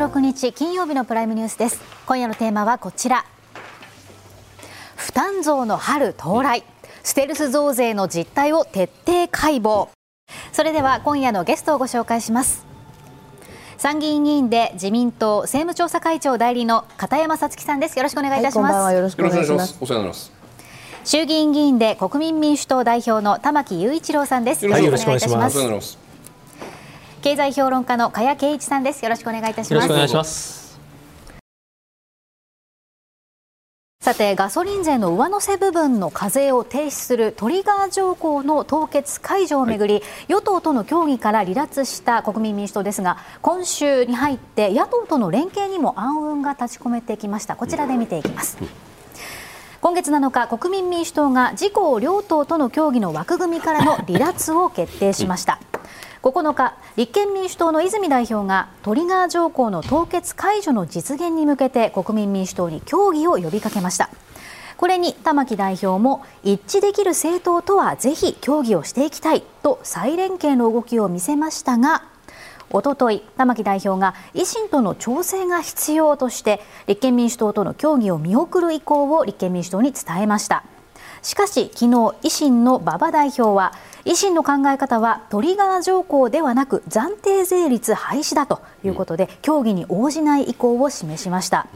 2月16日金曜日のプライムニュースです。今夜のテーマはこちら。負担増の春到来。ステルス増税の実態を徹底解剖。それでは今夜のゲストをご紹介します。参議院議員で自民党政務調査会長代理の片山さつきさんです。よろしくお願いいたします、はい、よろしくお願いします。お世話になります。衆議院議員で国民民主党代表の玉木雄一郎さんです。よろしくお願いいたします経済評論家の加谷圭一さんです。よろしくお願いいたします。よろしくお願いします。さてガソリン税の上乗せ部分の課税を停止するトリガー条項の凍結解除をめぐり、はい、与党との協議から離脱した国民民主党ですが今週に入って野党との連携にも暗雲が立ち込めてきました。こちらで見ていきます、今月7日国民民主党が自公両党との協議の枠組みからの離脱を決定しました9日立憲民主党の泉代表がトリガー条項の凍結解除の実現に向けて国民民主党に協議を呼びかけました。これに玉木代表も一致できる政党とはぜひ協議をしていきたいと再連携の動きを見せましたがおととい玉木代表が維新との調整が必要として立憲民主党との協議を見送る意向を立憲民主党に伝えました。しかし昨日維新の馬場代表は維新の考え方はトリガー条項ではなく暫定税率廃止だということで、協議に応じない意向を示しました、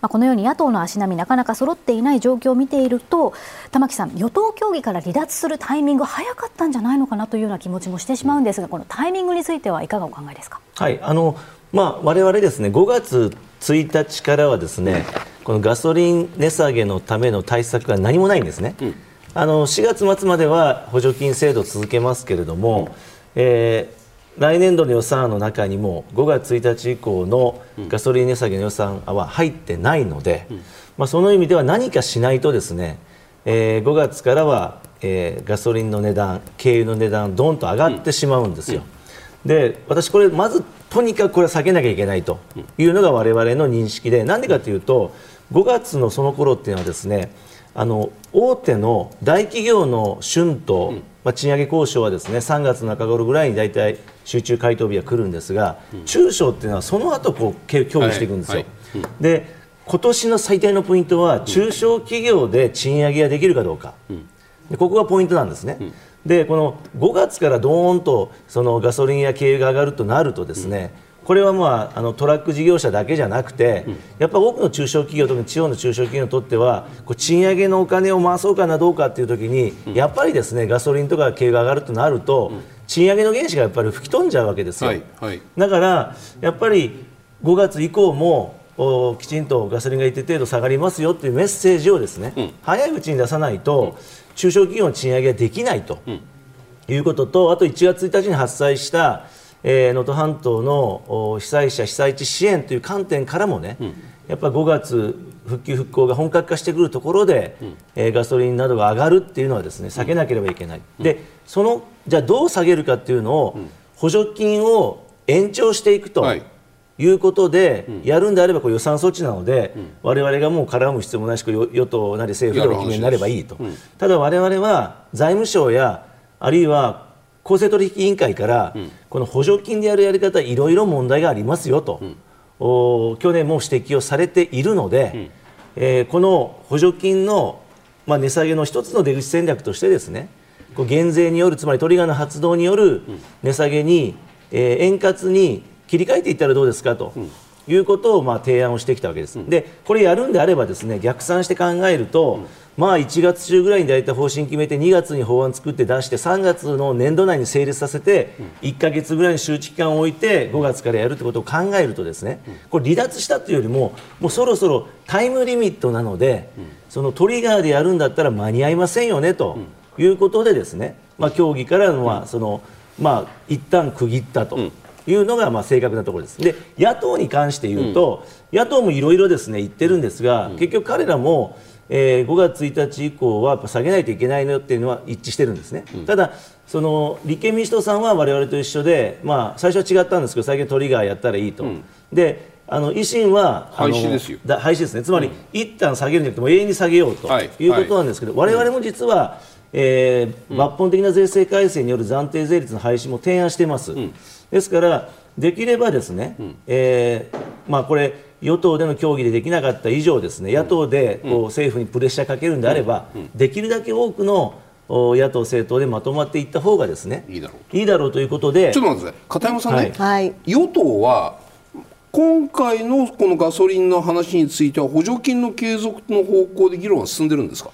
まあ、このように野党の足並みなかなか揃っていない状況を見ていると玉木さん与党協議から離脱するタイミング早かったんじゃないのかなというような気持ちもしてしまうんですがこのタイミングについてはいかがお考えですか？はい。あのまあ我々ですね5月1日からはですねこのガソリン値下げのための対策が何もないんですね。うん。あの4月末までは補助金制度を続けますけれども、うん、えー、来年度の予算案の中にも5月1日以降のガソリン値下げの予算は入ってないので、うん、まあ、その意味では何かしないとですね、えー、5月からは、えー、ガソリンの値段、軽油の値段どんと上がってしまうんですよ。うん、で私、これまずとにかくこれは避けなきゃいけないというのが我々の認識でなんでかというと5月のその頃っていうのはですねあの大手の大企業の春闘、うん、まあ、賃上げ交渉はですね3月中頃ぐらいに大体集中回答日が来るんですが、うん、中小っていうのはその後こう協議していくんですよ。はいはい、で今年の最大のポイントは中小企業で賃上げができるかどうか、でここがポイントなんですね。でこの5月からどーんとそのガソリンや軽油が上がるとなるとですね、これはまああのトラック事業者だけじゃなくて、やっぱ多くの中小企業、特に地方の中小企業にとっては、こう賃上げのお金を回そうかなどうかというときに、やっぱりですねガソリンとか軽油が上がるとなると、賃上げの原資がやっぱり吹き飛んじゃうわけですよ。はいはい、だからやっぱり5月以降もおきちんとガソリンが一定程度下がりますよというメッセージをですね、うん、早いうちに出さないと、中小企業の賃上げができないということと、あと1月1日に発災したえー、能登半島の被災者被災地支援という観点からもね、うん、やっぱ5月復旧復興が本格化してくるところで、うん、えー、ガソリンなどが上がるっていうのはですね避けなければいけない、うん、でそのじゃあどう下げるかっていうのを、補助金を延長していくと。はい。いうことで、やるんであればこう予算措置なので、われわれがもう絡む必要もないし与党なり政府がお決めになればいいと、ただ、われわれは財務省やあるいは公正取引委員会から、この補助金でやるやり方いろいろ問題がありますよと、お去年も指摘をされているので、えー、この補助金の、まあ、値下げの一つの出口戦略としてですねこう減税によるつまりトリガーの発動による値下げに、えー、円滑に切り替えていったらどうですかと。いうことをまあ提案をしてきたわけです、でこれやるんであればですね逆算して考えると、まあ、1月中ぐらいに大体方針決めて2月に法案作って出して3月の年度内に成立させて1か月ぐらいの周知期間を置いて5月からやるということを考えるとですねこれ離脱したというよりももうそろそろタイムリミットなのでそのトリガーでやるんだったら間に合いませんよねということでですね、まあ、協議からのはその、まあ、一旦区切ったと。いうのがまあ正確なところです。で野党に関して言うと、野党もいろいろですね言ってるんですが、結局彼らもえー、5月1日以降はやっぱ下げないといけないのっていうのは一致してるんですね、うん、ただその立憲民主党さんは我々と一緒で、まあ、最初は違ったんですけど最近トリガーやったらいいと、うん、であの維新は廃止ですよ。廃止ですね。つまり、うん、一旦下げるんじゃなくても永遠に下げようとい。うことなんですけど、はい。はい、我々も実は、えー、抜本的な税制改正による暫定税率の廃止も提案しています、ですからできればですね、うん、えー、まあ、これ与党での協議でできなかった以上ですね野党でこう政府にプレッシャーかけるんであれば、できるだけ多くの野党政党でまとまっていった方がですねいいだろういいだろうということでちょっと待ってください。片山さんね、はい、与党は今回のこのガソリンの話については補助金の継続の方向で議論は進んでるんですか？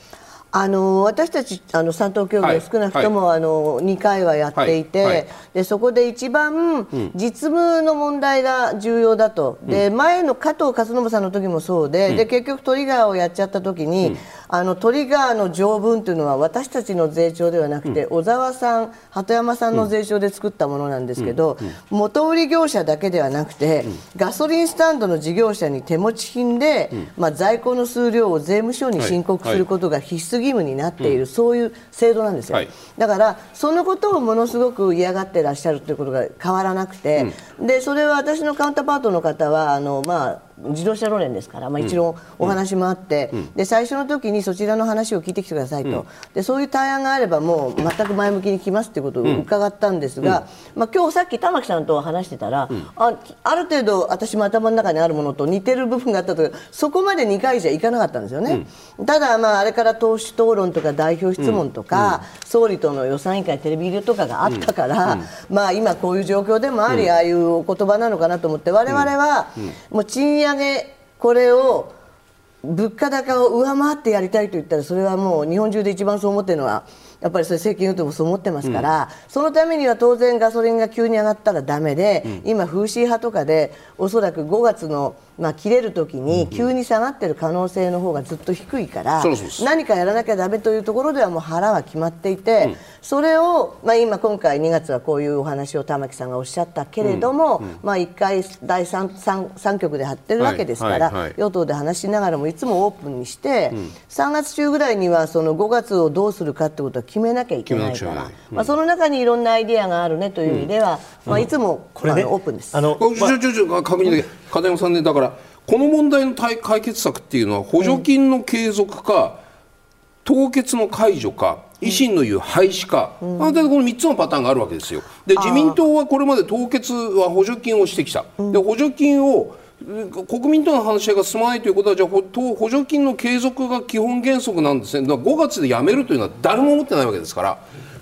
あの私たちあの三党協議で少なくとも、はい、あの2回はやっていて、はい。はい、でそこで一番実務の問題が重要だと、うん、で前の加藤勝信さんの時もそうでうん、で結局トリガーをやっちゃった時に、うん、あのトリガーの条文というのは私たちの税調ではなくて、小沢さん、鳩山さんの税調で作ったものなんですけど、元売り業者だけではなくて、ガソリンスタンドの事業者に手持ち品で、まあ、在庫の数量を税務署に申告することが必須義務になっている、うん、そういう制度なんですよ、はい、だからそのことをものすごく嫌がってらっしゃるということが変わらなくて、うん、でそれは私のカウンターパートの方はあの、まあ、自動車路連ですから、まあ、一応お話もあって、で最初の時にそちらの話を聞いてきてくださいと、でそういう対案があればもう全く前向きに来ますということを伺ったんですが、まあ、今日さっき玉木さんと話してたら、あある程度私も頭の中にあるものと似てる部分があったとそこまで2回じゃいかなかったんですよね、ただ、まあ、あれから党首討論とか代表質問とか、総理との予算委員会テレビ入れとかがあったから、まあ、今こういう状況でもあり、ああいうお言葉なのかなと思って我々はもう賃上げこれを物価高を上回ってやりたいと言ったらそれはもう日本中で一番そう思ってるのはやっぱりそれ政権与党もそう思ってますから、うん、そのためには当然ガソリンが急に上がったらだめで、うん、今、風刺派とかでおそらく5月のまあ、切れるときに急に下がっている可能性の方がずっと低いから、何かやらなきゃだめというところではもう腹は決まっていて、それを、まあ、今、今回2月はこういうお話を玉木さんがおっしゃったけれども、まあ、1回第 3, 3, 3局で張ってるわけですから、与党で話しながらもいつもオープンにして、3月中ぐらいにはその5月をどうするかということは決めなきゃいけないから、まあ、その中にいろんなアイデアがあるねという意味では、まあ、いつもこれ、ね、オープンです。あの、まあ、ちょちょ確認だけ片山さんねだからこの問題の解決策っていうのは補助金の継続か、凍結の解除か維新の言う廃止か、うん、この3つのパターンがあるわけですよ。で自民党はこれまで凍結は補助金をしてきた。で補助金を国民との話し合いが進まないということはじゃあ補助金の継続が基本原則なんですね。だから5月でやめるというのは誰も思ってないわけですから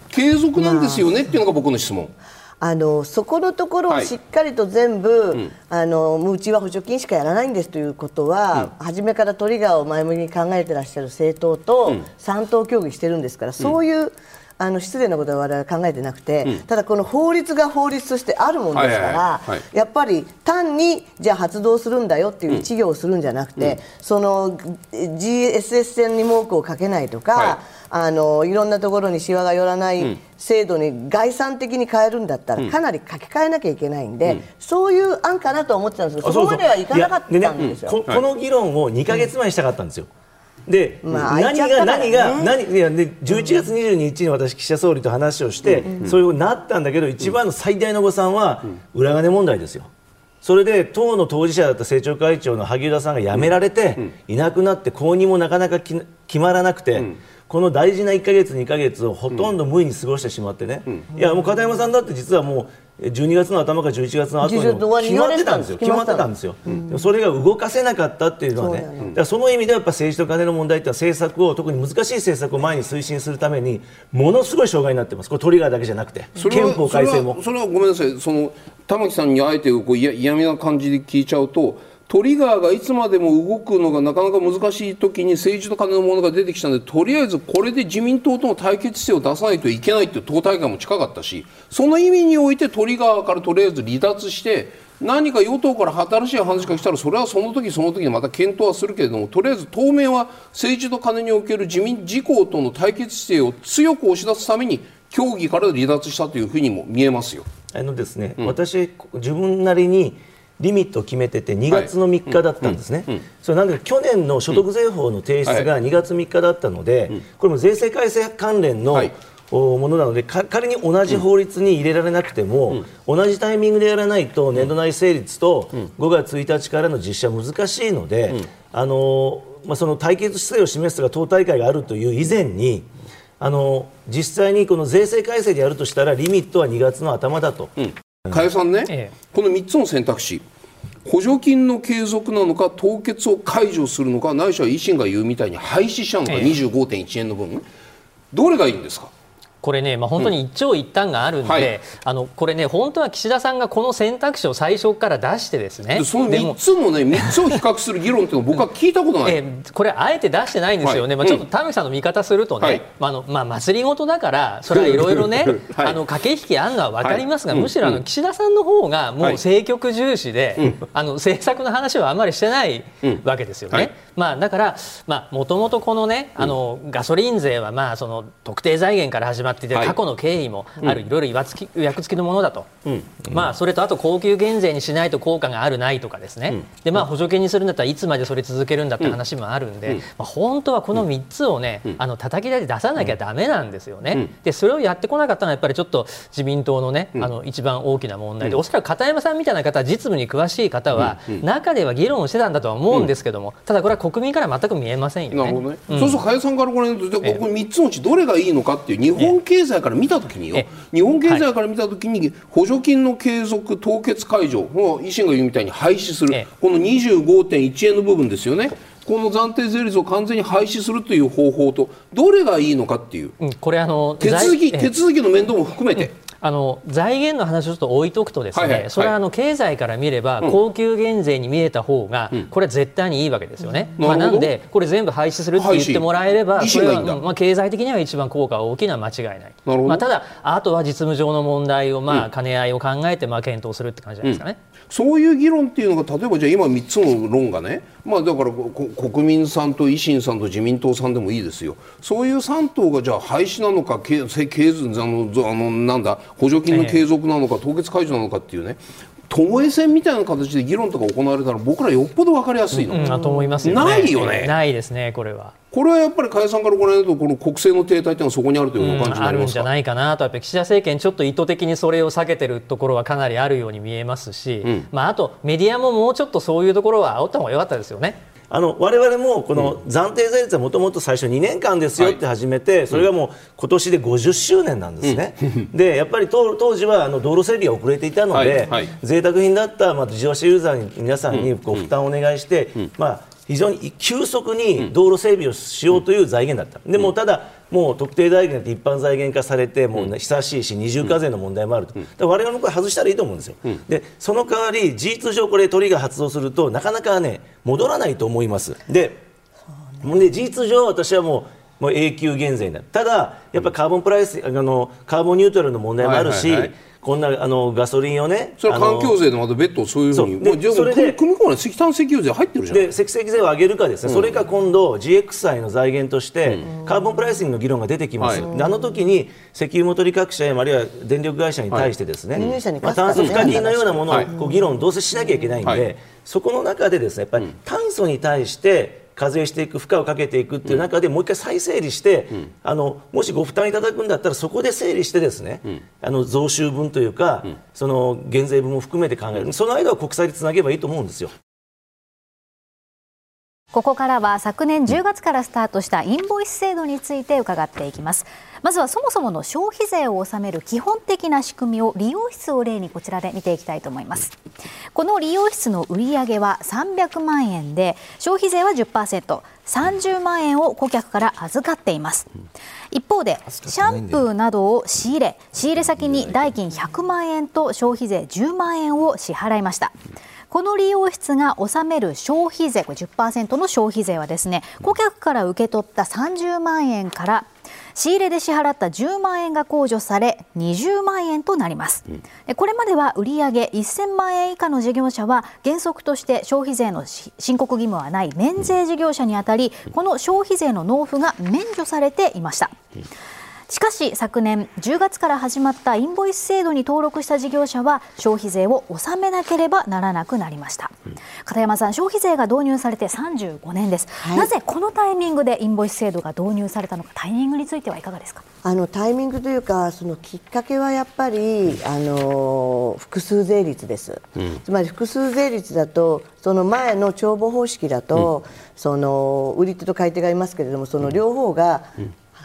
継続なんですよねっていうのが僕の質問。あのそこのところをしっかりと全部、はい、あのうちは補助金しかやらないんですということは、うん、初めからトリガーを前向きに考えてらっしゃる政党と3党協議してるんですから、うん、そういうあの失礼なことは我々は考えてなくて、うん、ただこの法律が法律としてあるものですから、やっぱり単にじゃあ発動するんだよっていう一行をするんじゃなくて、うん、その GSS 線に文句をかけないとか、はい、あのいろんなところにしわが寄らない制度に概算的に変えるんだったら、かなり書き換えなきゃいけないんで、うん、そういう案かなと思ってたんですけどそこまではいかなかったんですよ。この議論を2か月前にしたかったんですよ。で、まあ、何が、何が何いやで11月22日に私岸田総理と話をして、うん、そういうなったんだけど一番の最大の誤算は裏金問題ですよ。それで党の当事者だった政調会長の萩生田さんが辞められて、いなくなって後任もなかなか決まらなくて、この大事な1か月、2か月をほとんど無意に過ごしてしまってね、いやもう片山さんだって実はもう12月の頭か11月の後に決まってたんですよ。決まってたんです。よ、うん、それが動かせなかったっていうのはねそだからその意味ではやっぱ政治と金の問題って政策を特に難しい政策を前に推進するためにものすごい障害になってます。これトリガーだけじゃなくて憲法改正も。それはごめんなさい。その玉木さんにあえてこう嫌味な感じで聞いちゃうとトリガーがいつまでも動くのがなかなか難しい時に政治と金のものが出てきたのでとりあえずこれで自民党との対決姿勢を出さないといけないっていう党大会も近かったしその意味においてトリガーからとりあえず離脱して何か与党から新しい話が来たらそれはその時その時にまた検討はするけれどもとりあえず当面は政治と金における自民自公との対決姿勢を強く押し出すために協議から離脱したというふうにも見えますよ。あのですね、うん、私自分なりにリミットを決めてて2月の3日だったんですね、それなんで去年の所得税法の提出が2月3日だったので、これも税制改正関連の、ものなので仮に同じ法律に入れられなくても、同じタイミングでやらないと年度内成立と5月1日からの実施は難しいので、あのまあ、その対決姿勢を示すが党大会があるという以前にあの実際にこの税制改正でやるとしたらリミットは2月の頭だと、加谷さんね、ええ。この3つの選択肢補助金の継続なのか凍結を解除するのかないしは維新が言うみたいに廃止しちゃうのか、ええ。25.1円の分どれがいいんですか？これね、まあ、本当に一長一短があるんで、はい。あのこれね、本当は岸田さんがこの選択肢を最初から出してですね、でその3でもつもね3つを比較する議論っていうのを 僕は聞いたことない、えーこれ、あえて出してないんですよね、はい。まあ、ちょっと田口さんの見方するとね、はい。まああのまあ、祭りごとだから、それはいろいろね、はい。あの駆け引きあるのは分かりますが、はい。むしろあのうん。岸田さんの方がもうはい。政局重視で、あの政策の話はあんまりしてないわけですよね。はい。まあ、だから、もともとこのね、あのガソリン税はまあその特定財源から始まっていて、はい。過去の経緯もある、いろいろ役付きのものだと、まあ、それとあと高級減税にしないと効果があるないとかですね、でまあ、補助金にするんだったらいつまでそれ続けるんだって話もあるんで、まあ、本当はこの3つをね、あの叩き台で出さなきゃだめなんですよね、でそれをやってこなかったのはやっぱりちょっと自民党のね、あの一番大きな問題で、おそらく片山さんみたいな方、実務に詳しい方は、中では議論をしてたんだとは思うんですけども、ただこれは国民から全く見えませんよね。なるほどね、そうすると加谷さんからご覧になるとじゃあここ3つのうちどれがいいのかっていう日本経済から見たときによえ日本経済から見たときに補助金の継続凍結解除を維新が言うみたいに廃止する。ええ。この25.1円の部分ですよね。この暫定税率を完全に廃止するという方法とどれがいいのかっていう。うんこれあの手続き手続きの面倒も含めて、あの財源の話をちょっと置いとくとですね、はいはい。それはあの経済から見れば、高級減税に見えた方が、これは絶対にいいわけですよね。まあ、なんでこれ全部廃止するって言ってもらえれば、れはまあ経済的には一番効果が大きな間違いない。まあただあとは実務上の問題をまあ兼ね合いを考えてまあ検討するって感じじゃないですかね。そういう議論っていうのが例えばじゃあ今3つの論がね、まあ、だから国民さんと維新さんと自民党さんでもいいですよ。そういう3党がじゃあ廃止なのか経経経あのあのなんだ補助金の継続なのか凍結解除なのかっていうね巴戦みたいな形で議論とか行われたら僕らよっぽど分かりやすいの、うん、あと思いますよね。ないよねないですねこれは。これはやっぱり加谷さんからご覧になるとこの国政の停滞っていうのはそこにあるというお感じになあるんりますか、じゃないかなとやっぱり岸田政権ちょっと意図的にそれを避けてるところはかなりあるように見えますし、まあ、あとメディアももうちょっとそういうところは煽った方が良かったですよね。あの我々もこの暫定税率はもともと最初2年間ですよって始めて、それがもう今年で50周年なんですね、でやっぱり当当時はあの道路整備が遅れていたので、はい。はい。贅沢品だった、まあ、自動車ユーザーに皆さんにご負担をお願いして、まあ、非常に急速に道路整備をしようという財源だった、でもただ、もう特定財源って一般財源化されて、もう、ね久しいし、二重課税の問題もあると、だから我々もこれ外したらいいと思うんですよ、でその代わり、事実上、これ、鳥が発動すると、なかなかね、戻らないと思います。でで事実上、私はもうもう永久減税になる、ただ、やっぱりカーボンプライスあのカーボンニュートラルの問題もあるし、はいはいはいこんなあのガソリンをね、それ環境税でまた別途そういうふうに。そう。それで組み込まない石炭石油税入ってるじゃん。で積石税を上げるかですね、それか今度 GX 債の財源として、カーボンプライシングの議論が出てきます、はあの時に石油元利各社やあるいは電力会社に対してですね、輸入者にまあ、炭素付加金のようなものをはいこう議論どうせしなきゃいけないんで、はい。そこの中でですねやっぱり炭素に対して課税していく負荷をかけていくっていう中で、もう一回再整理して、あのもしご負担いただくんだったらそこで整理してですね、あの増収分というか、その減税分も含めて考える、その間は国債でつなげばいいと思うんですよ。ここからは昨年10月からスタートしたインボイス制度について伺っていきます。まずはそもそもの消費税を納める基本的な仕組みを利用室を例にこちらで見ていきたいと思います。この利用室の売上は300万円で消費税は 10%30 万円を顧客から預かっています。一方でシャンプーなどを仕入れ仕入れ先に代金100万円と消費税10万円を支払いましたこの利用室が納める消費税、これ10%の消費税はですね、顧客から受け取った30万円から仕入れで支払った10万円が控除され20万円となります、でこれまでは売上1000万円以下の事業者は原則として消費税のし申告義務はない免税事業者にあたりこの消費税の納付が免除されていました、しかし昨年10月から始まったインボイス制度に登録した事業者は消費税を納めなければならなくなりました、片山さん消費税が導入されて35年です、はい。なぜこのタイミングでインボイス制度が導入されたのかタイミングについてはいかがですか？あのタイミングというかそのきっかけはやっぱりあの複数税率です、つまり複数税率だとその前の帳簿方式だと、その売り手と買い手がいますけれどもその両方が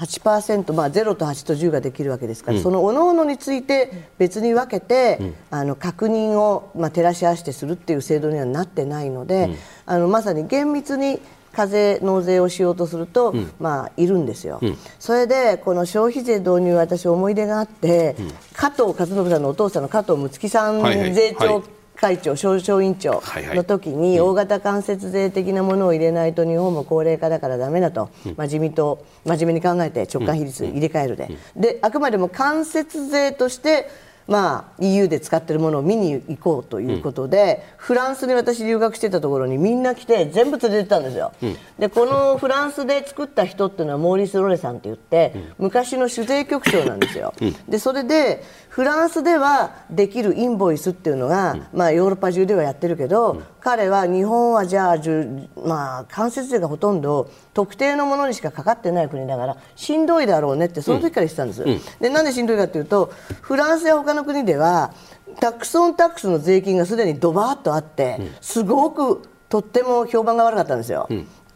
8%、まあ、0と8と10ができるわけですから、その各々について別に分けて、あの確認を、まあ、照らし合わせてするっていう制度にはなってないので、あのまさに厳密に課税納税をしようとすると、まあいるんですよ、それでこの消費税導入私思い出があって、加藤和信さんのお父さんの加藤睦月さんはいはい。税調、はい会長、商商委員長の時に大型間接税的なものを入れないと日本も高齢化だからだめだと、まあ、自民党、真面目に考えて直感比率入れ替えるで、であくまでも間接税として、まあ、EU で使っているものを見に行こうということで、フランスに私、留学してたところにみんな来て全部連れてったんですよ、でこのフランスで作った人っていうのはモーリス・ロレさんって言って、昔の酒税局長なんですよ。でそれでフランスではできるインボイスっていうのが、まあ、ヨーロッパ中ではやってるけど、彼は日本はじゃあ、じゅまあ、間接税がほとんど特定のものにしかかかってない国だからしんどいだろうねってその時から言ってたんです、でなんでしんどいかというとフランスや他の国ではタックスオンタックスの税金がすでにドバーッとあって、すごくとっても評判が悪かったんですよ。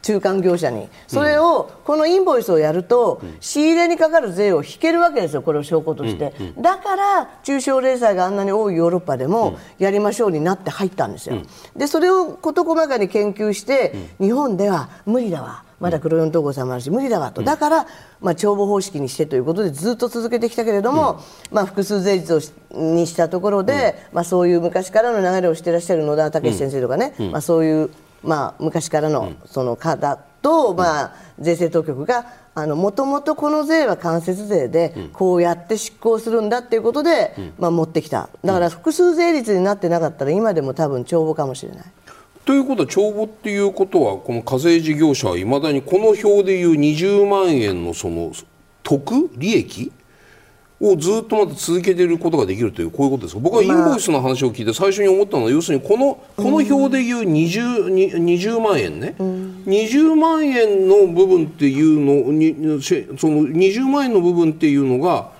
中間業者に。それをこのインボイスをやると仕入れにかかる税を引けるわけですよ、これを証拠として、だから中小零細があんなに多いヨーロッパでもやりましょうになって入ったんですよ、でそれを事細かに研究して、日本では無理だわ、まだ黒四統合さんもあるし無理だわと、だから、まあ、帳簿方式にしてということでずっと続けてきたけれども、まあ、複数税率をしにしたところで、まあ、そういう昔からの流れをしていらっしゃる野田武先生とかね、まあ、そういう、まあ、昔からのその方と、まあ、税制当局がもともとこの税は間接税でこうやって執行するんだっていうことで、まあ、持ってきた。だから複数税率になってなかったら今でも多分帳簿かもしれない。ということは帳簿っていうことはこの課税事業者はいまだにこの表でいう20万円のその得利益をずっとまた続けていることができるというこういうことですか？僕はインボイスの話を聞いて最初に思ったのは要するにこのこの表でいう 20, に20万円ね、20万円の部分っていうのにしその20万円の部分っていうのが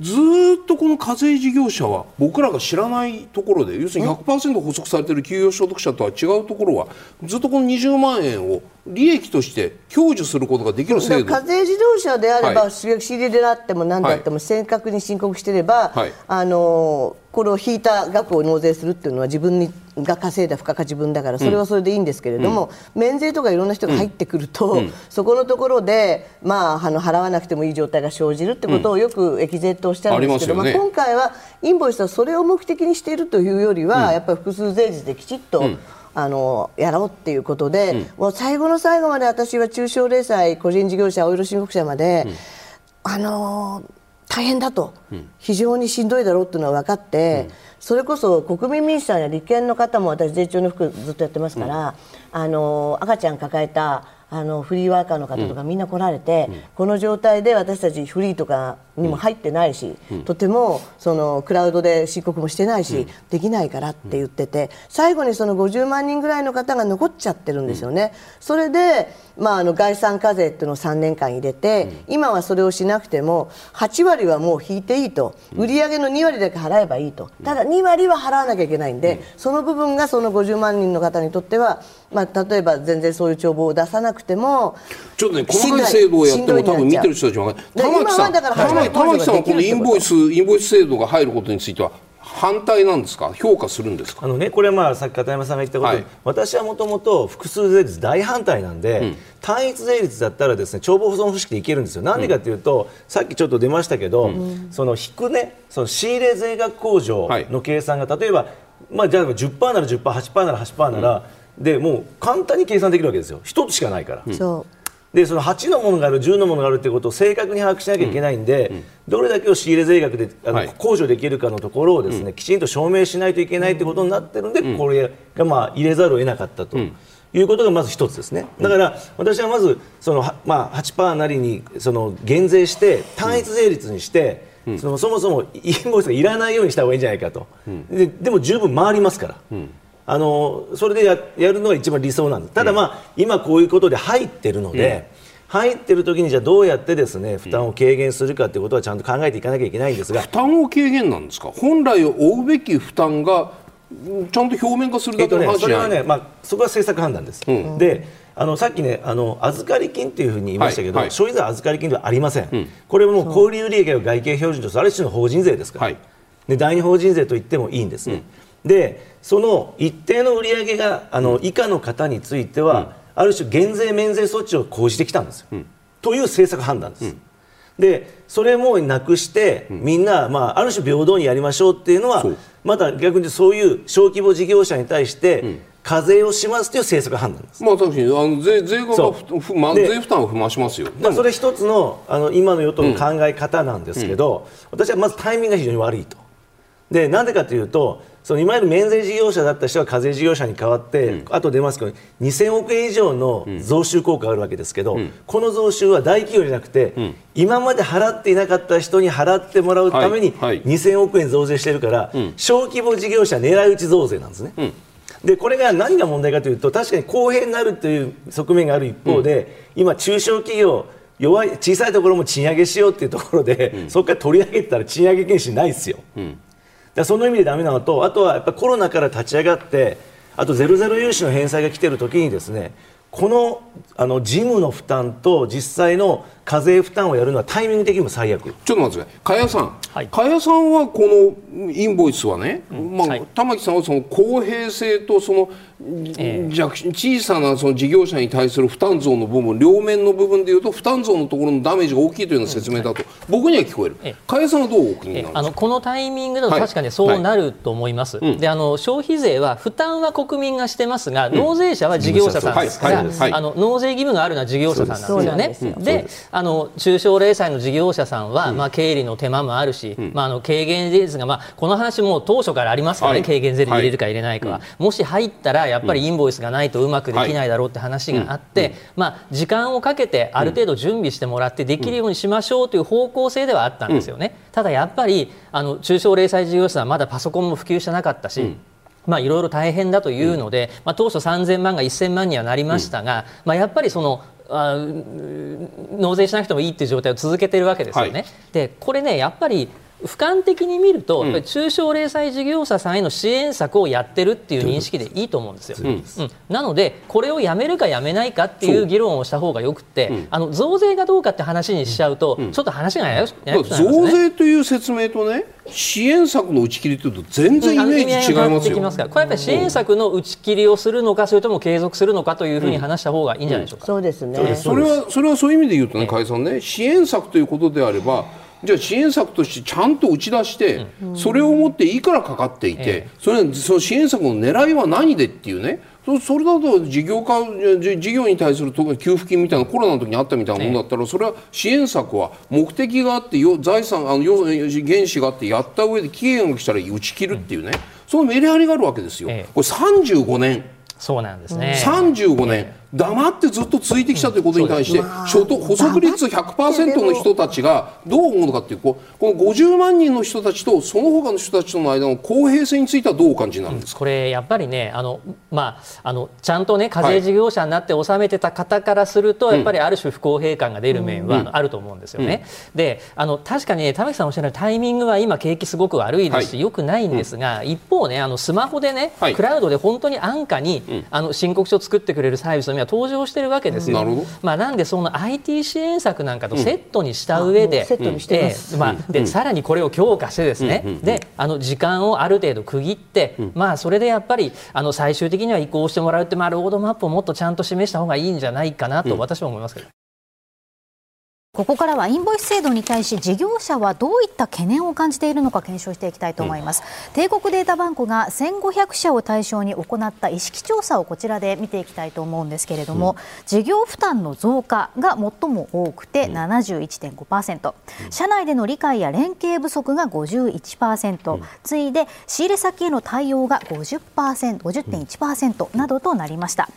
ずーっとこの課税事業者は僕らが知らないところで要するに100%補足されている企業所得者とは違うところはずっとこの20万円を利益として享受することができる制度。課税自動車であれば、はい。仕入れであっても何であっても正確に申告していれば、はい。あのこれを引いた額を納税するっていうのは自分にが稼いだ付加価値分だからそれはそれでいいんですけれども、免税とかいろんな人が入ってくると、そこのところで、まあ、あの払わなくてもいい状態が生じるってことをよくエキゼットをしるんですけど、ありまね。まあ、今回はインボイスはそれを目的にしているというよりは、やっぱり複数税率できちっと、あのやろうっていうことで、もう最後の最後まで私は中小零細個人事業者、オイル申告者まで、あの大変だと、非常にしんどいだろうというのは分かって、それこそ国民民主さんや立憲の方も私、税調の服ずっとやってますから、あの赤ちゃん抱えたあのフリーワーカーの方とかみんな来られて、この状態で私たちフリーとかにも入ってないし、とてもそのクラウドで申告もしてないし、できないからって言ってて最後にその50万人ぐらいの方が残っちゃってるんですよね。それでまあ、あの概算課税っていうのを3年間入れて、今はそれをしなくても8割はもう引いていいと、売上の2割だけ払えばいいと、ただ2割は払わなきゃいけないんで、その部分がその50万人の方にとっては、まあ、例えば全然そういう帳簿を出さなくても、ちょっとね、細かい制度をやっても多分見てる人たちは分かんない。で玉から玉木さんはこのインボイス、インボイス制度が入ることについては反対なんですか？評価するんですか？あのね、これはまあさっき片山さんが言ったこと、はい。私はもともと複数税率大反対なんで、単一税率だったらですね帳簿保存方式でいけるんですよ。なんでかというと、さっきちょっと出ましたけど、その引くねその仕入れ税額控除の計算が、例えばまあじゃあ10%なら10%、8%なら8%なら、でもう簡単に計算できるわけですよ。一つしかないから。でその8のものがある10のものがあるということを正確に把握しなきゃいけないんで、どれだけを仕入れ税額であの、はい。控除できるかのところをですね、きちんと証明しないといけないということになってるんで、これがまあ入れざるを得なかったと。いうことがまず一つですね。だから私はまずそのはまあ8%なりにその減税して単一税率にして、そのそもそもインボイスがいらないようにした方がいいんじゃないかと。ででも十分回りますから。あのそれでややるのが一番理想なんです。ただまあ、今こういうことで入ってるので。入ってる時にじゃあどうやってですね負担を軽減するかということはちゃんと考えていかなきゃいけないんですが、負担を軽減なんですか？本来負うべき負担がうんちゃんと表面化するだけのえっとね、それはね、まあ、そこは政策判断です。であのさっきねあの預かり金っていうふうに言いましたけど、はい。はい。消費税預かり金ではありません、これもう小売売上を外形標準とするある種の法人税ですから、はい。で第二法人税と言ってもいいんですね、でその一定の売上があの以下の方については、ある種減税免税措置を講じてきたんですよ、という政策判断です、でそれもなくして、みんな、まあ、ある種平等にやりましょうっていうのはまた逆にそういう小規模事業者に対して、課税をしますという政策判断です。まあ確かにあの税税がまで税負担をしますよ。まあ、それ一つのあの今の与党の考え方なんですけど、私はまずタイミングが非常に悪いと。でなんでかというとそのいわゆる免税事業者だった人は課税事業者に代わって、あと出ますけど2000億円以上の増収効果があるわけですけど、この増収は大企業じゃなくて、今まで払っていなかった人に払ってもらうためにはいはい。2000億円増税してるから、小規模事業者狙い撃ち増税なんですね。でこれが何が問題かというと確かに公平になるという側面がある一方で、今、中小企業弱い小さいところも賃上げしようっていうところで、そこから取り上げてたら賃上げ原資ないですよ。だその意味でダメなのとあとはやっぱコロナから立ち上がってあとゼロゼロ融資の返済が来てる時にですねこのあの事務の負担と実際の課税負担をやるのはタイミング的にも最悪。ちょっと待ってください。加谷さん、はい。加谷さんはこのインボイスはね、まあ、はい。玉木さんはその公平性とその、ええ。弱小さなその事業者に対する負担増の部分、両面の部分でいうと負担増のところのダメージが大きいというような説明だと、僕には聞こえる。ええ。加谷さんはどうお気になるんですか？えあのこのタイミングだとはい。確かにそうなると思います、ん。であの消費税は負担は国民がしてますが、納税者は事業者さんですから、はい。はい。はい。あの納税義務があるのは事業者さんなんですよね。であの中小零細の事業者さんは、まあ、経理の手間もあるし、まあ、あの軽減税率が、まあ、この話も当初からありますからね、はい。軽減税率入れるか入れないかは、もし入ったらやっぱりインボイスがないとうまくできないだろうって話があって、まあ、時間をかけてある程度準備してもらってできるようにしましょうという方向性ではあったんですよね。ただやっぱりあの中小零細事業者はまだパソコンも普及してなかったし、まあ、いろいろ大変だというので、まあ、当初3000万が1000万にはなりましたが、まあ、やっぱりそのあー納税しなくてもいいっていう状態を続けているわけですよね。はいでこれねやっぱり俯瞰的に見ると、やっぱり中小零細事業者さんへの支援策をやってるっていう認識でいいと思うんですよ。うんなので、これをやめるかやめないかっていう議論をした方がよくて、あの増税がどうかって話にしちゃうと、ちょっと話がややこしくなります増ね。税という説明とね、支援策の打ち切りというと全然イメージ違いますよ。すから、これやっぱり支援策の打ち切りをするのか、それとも継続するのかというふうに話した方がいいんじゃないでしょうか。そうですね。それはそれはそういう意味で言うとね、加谷さんね、支援策ということであれば、じゃあ支援策としてちゃんと打ち出して、それをもっていくらかかっていて、それその支援策の狙いは何でっていうね。そそれだと事業家じ事業に対すると給付金みたいなコロナの時にあったみたいなものだったらそれは支援策は目的があってよ財産あのよ原資があってやった上で期限が来たら打ち切るっていうね。そのメリハリがあるわけですよ。ええ。これ35年。そうなんですね。35年、黙ってずっと続いてきたということに対して、所得補足率100%の人たちがどう思うのかっていうこの50万人の人たちとその他の人たちとの間の公平性についてはどうお感じになるんですか、これやっぱりねあの、まあ、あのちゃんとね課税事業者になって納めてた方からすると、やっぱりある種不公平感が出る面はあると思うんですよね。であの確かに、ね、玉木さんおっしゃるタイミングは今景気すごく悪いですし、はい。良くないんですが、一方ねあのスマホでね、はい。クラウドで本当に安価に、あの申告書を作ってくれるサービスの今登場してるわけですよ。なるほど。まあ、なんでその IT 支援策なんかとセットにした上で、うセットにしてます。ええまあ、でさらにこれを強化してですね、であの時間をある程度区切って、まあ、それでやっぱりあの最終的には移行してもらうって、まあ、ロードマップをもっとちゃんと示した方がいいんじゃないかなと私は思いますけど。ここからはインボイス制度に対し事業者はどういった懸念を感じているのか検証していきたいと思います、帝国データバンクが1500社を対象に行った意識調査をこちらで見ていきたいと思うんですけれども、事業負担の増加が最も多くて71.5%、社内での理解や連携不足が51%、次いで仕入れ先への対応が50%、50.1%などとなりました。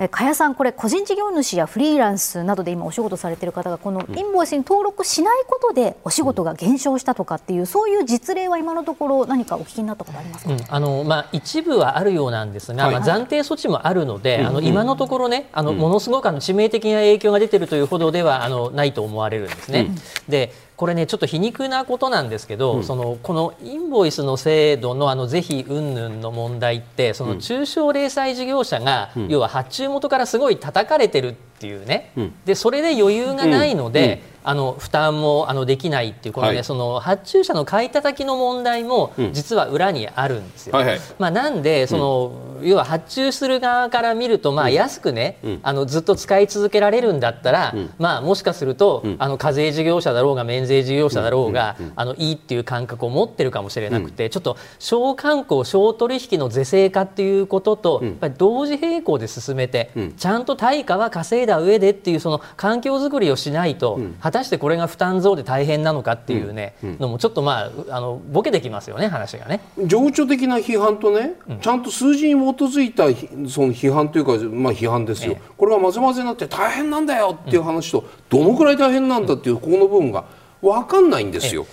えー加谷さん、これ個人事業主やフリーランスなどで今お仕事されている方がこのインボイスに登録しないことでお仕事が減少したとかっていうそういう実例は今のところ何かお聞きになったことありますか、うん。あのまあ、一部はあるようなんですが、はい。まあ、暫定措置もあるので、あの今のところね、あのものすごくあの致命的な影響が出ているというほどではあのないと思われるんですね。でこれねちょっと皮肉なことなんですけど、うん、そのこのインボイスの制度のあの是非云々の問題ってその中小零細事業者が、うん、要は発注元からすごい叩かれてるっていうね、うん、でそれで余裕がないので、あの負担もあのできないっていうこのね、はい、その発注者の買い叩きの問題も実は裏にあるんですよ。はいはい、まあなんでその、うん、要は発注する側から見るとまあ安くね、うん、あのずっと使い続けられるんだったら、うん、まあもしかすると、あの課税事業者だろうが免税事業者だろうが、あのいいっていう感覚を持ってるかもしれなくて、ちょっと小観光小取引の是正化っていうことと、やっぱり同時並行で進めて、ちゃんと対価は稼いだ上でっていうその環境づくりをしないと、果たしてこれが負担増で大変なのかっていうね、のもちょっとまああのボケてきますよね話がね。情緒的な批判とね、ちゃんと数字に基づいたその批判というかまあ批判ですよ。これがまぜまぜになって大変なんだよっていう話と、どのくらい大変なんだっていうここの部分が。分かんないんですよ。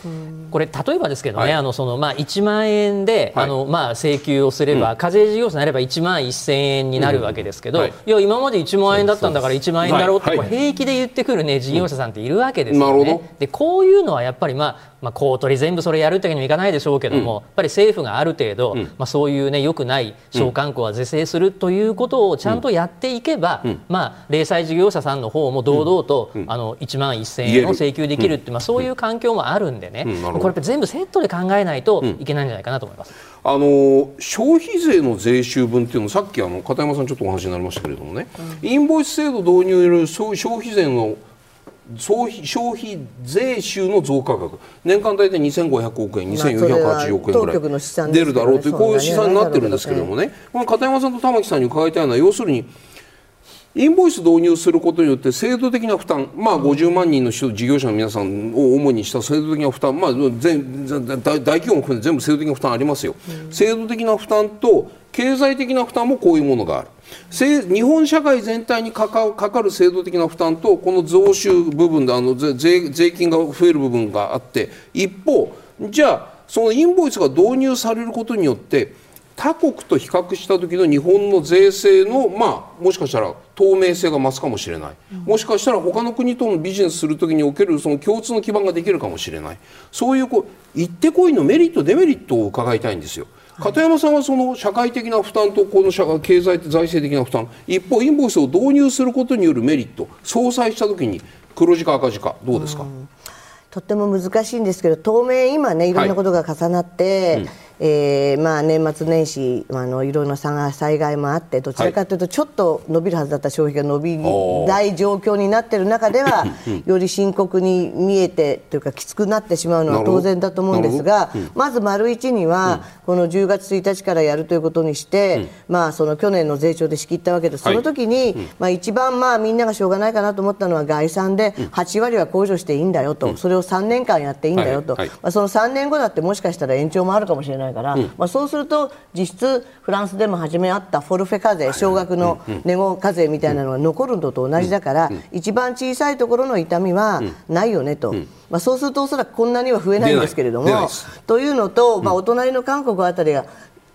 これ例えばですけどね、はい、あのそのまあ1万円で、はい、あのまあ請求をすれば、うん、課税事業者になれば1万1000円になるわけですけど、うん。はい、いや今まで1万円だったんだから1万円だろうって平気で言ってくるね事業者さんっているわけですよね。でこういうのはやっぱりまあまあ、公取り全部それやるってわけにもいかないでしょうけども、うん、やっぱり政府がある程度、うん、まあ、そういうねよくない商慣行は是正するということをちゃんとやっていけば、うん、まあ、零細事業者さんの方も堂々と、あの1万1000円を請求できるって、まあ、そういう環境もあるんでね、これ全部セットで考えないといけないんじゃないかなと思います。あの消費税の税収分っていうのさっきあの片山さんちょっとお話になりましたけれどもね、インボイス制度導入による消費税の消費消費税収の増加額。年間大体2500億円2480億円ぐらい出るだろうというこういう試算になってるんですけれどもね。この片山さんと玉木さんに伺いたいのは要するにインボイス導入することによって制度的な負担、まあ、50万人の人事業者の皆さんを主にした制度的な負担、まあ、全大企業も含めて全部制度的な負担ありますよ、うん、制度的な負担と経済的な負担もこういうものがある。日本社会全体にかかる制度的な負担とこの増収部分であの税税金が増える部分があって一方じゃあそのインボイスが導入されることによって他国と比較した時の日本の税制の、まあ、もしかしたら透明性が増すかもしれない、もしかしたら他の国とのビジネスする時におけるその共通の基盤ができるかもしれないそういうこう行ってこいのメリットデメリットを伺いたいんですよ。片山さんはその社会的な負担とこの社会経済財政的な負担一方インボイスを導入することによるメリット相殺した時に黒字か赤字かどうですか、とっても難しいんですけど当面今ねいろんなことが重なって、はい。うんえーまあ、年末年始あのいろいろな災害もあってどちらかというとちょっと伸びるはずだった消費が伸びない状況になっている中ではより深刻に見えてというかきつくなってしまうのは当然だと思うんですが、まず丸一には、この10月1日からやるということにして、まあ、その去年の税調で仕切ったわけです、その時に、まあ、一番まあみんながしょうがないかなと思ったのは概算で8割は控除していいんだよと、それを3年間やっていいんだよと、まあ、その3年後だってもしかしたら延長もあるかもしれないから、うん、まあ、そうすると実質フランスでも初めあったフォルフェ課税少額のネゴ課税みたいなのが残るのと同じだから、一番小さいところの痛みはないよねと。まあ、そうするとおそらくこんなには増えないんですけれどもというのと、まあ、お隣の韓国あたりが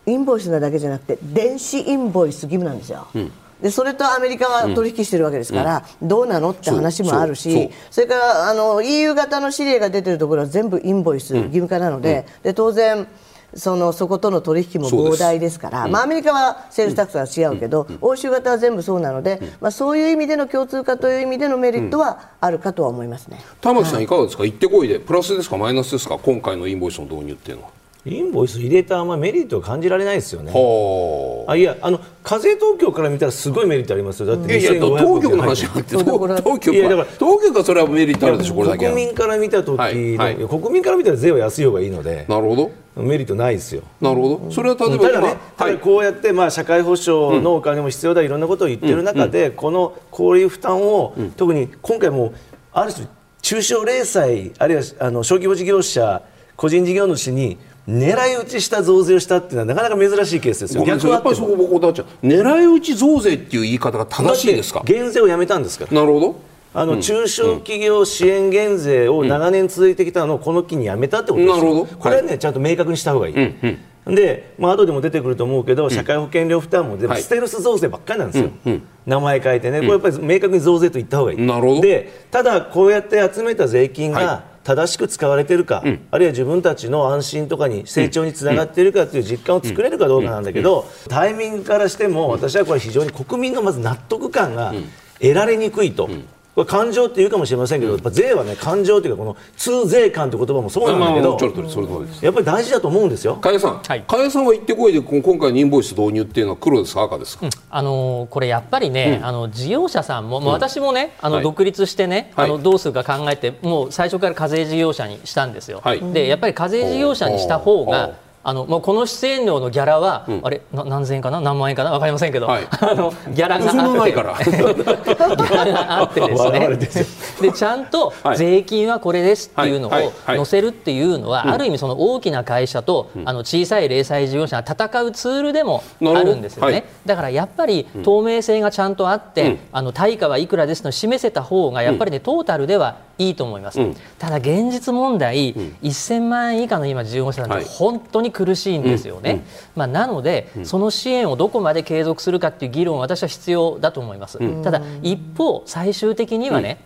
インボイスなだけじゃなくて電子インボイス義務なんですよ。うん。でそれとアメリカは取引してるわけですから、うん、どうなのって話もあるしそれからあの EU 型の指令が出てるところは全部インボイス義務化なので,、で当然そのそことの取引も膨大ですから、まあ、アメリカは sales tax は違うけど、欧州型は全部そうなので、まあ、そういう意味での共通化という意味でのメリットはあるかとは思いますね。玉木さん、いかがですか、行ってこいで、プラスですか、マイナスですか、今回のインボイスの導入っていうのは。インボイス入れたあんまメリットを感じられないですよね。あいやあの課税当局から見たらすごいメリットありますよ。だっていやいや当局の話じゃなくて当局いやだから当局はそれはメリットあるでしょこれだけ。国民から見た時、はいはい、国民から見たら税は安い方がいいので。なるほど。メリットないですよ。なるほど。それは例えば、ただね、ただこうやってまあ社会保障のお金も必要だ、いろんなことを言ってる中で、このこういう負担を、特に今回もある種中小零細あるいはあの小規模事業者個人事業主に狙い撃ちした増税をしたっていうのはなかなか珍しいケースですよ。逆やっぱりそこ僕っちゃう。狙い撃ち増税っていう言い方が正しいですか？減税をやめたんですから。なるほど。あの中小企業支援減税を長年続いてきたのをこの機にやめたってことですよ。なるほど。これはね、ちゃんと明確にした方がいい。うんうん、で、まあ後でも出てくると思うけど、社会保険料負担も全部ステルス増税ばっかりなんですよ。うんうん、名前変えてね、これやっぱり明確に増税と言った方がいい。なるほど。で、ただこうやって集めた税金が、はい正しく使われているか、あるいは自分たちの安心とかに成長につながっているかという実感を作れるかどうかなん。だけど、タイミングからしても私はこれ非常に国民のまず納得感が得られにくいと。これ感情って言うかもしれませんけど、やっぱ税はね感情というかこの通税感という言葉もそうなんだけど、ちょっとそれ通りです。やっぱり大事だと思うんですよ。加谷さん、はい。加谷さんは言ってこいでこ今回のインボイス導入っていうのは黒ですか赤ですか、あのこれやっぱりね、あの事業者さんも、もう私もねあの、はい。独立してね、はい。あのどうするか考えてもう最初から課税事業者にしたんですよ。はい。でやっぱり課税事業者にした方があのもうこの出演料のギャラは、あれな何千円かな？何万円かな？わかりませんけど、はい。あのギャラがあって。ギャラがあってですね。でちゃんとはい。税金はこれですっていうのをはい。はい。はい。載せるっていうのは、ある意味その大きな会社と、あの小さい零細事業者が戦うツールでもあるんですよね、だからやっぱり透明性がちゃんとあって、うん。あの対価はいくらですの示せた方がやっぱりね、トータルではいいと思います、うん。ただ現実問題、1000万円以下の今事業者なんはい。て本当に苦しいんですよね、まあ、なので、その支援をどこまで継続するかっていう議論は私は必要だと思います、ただ一方最終的にはね、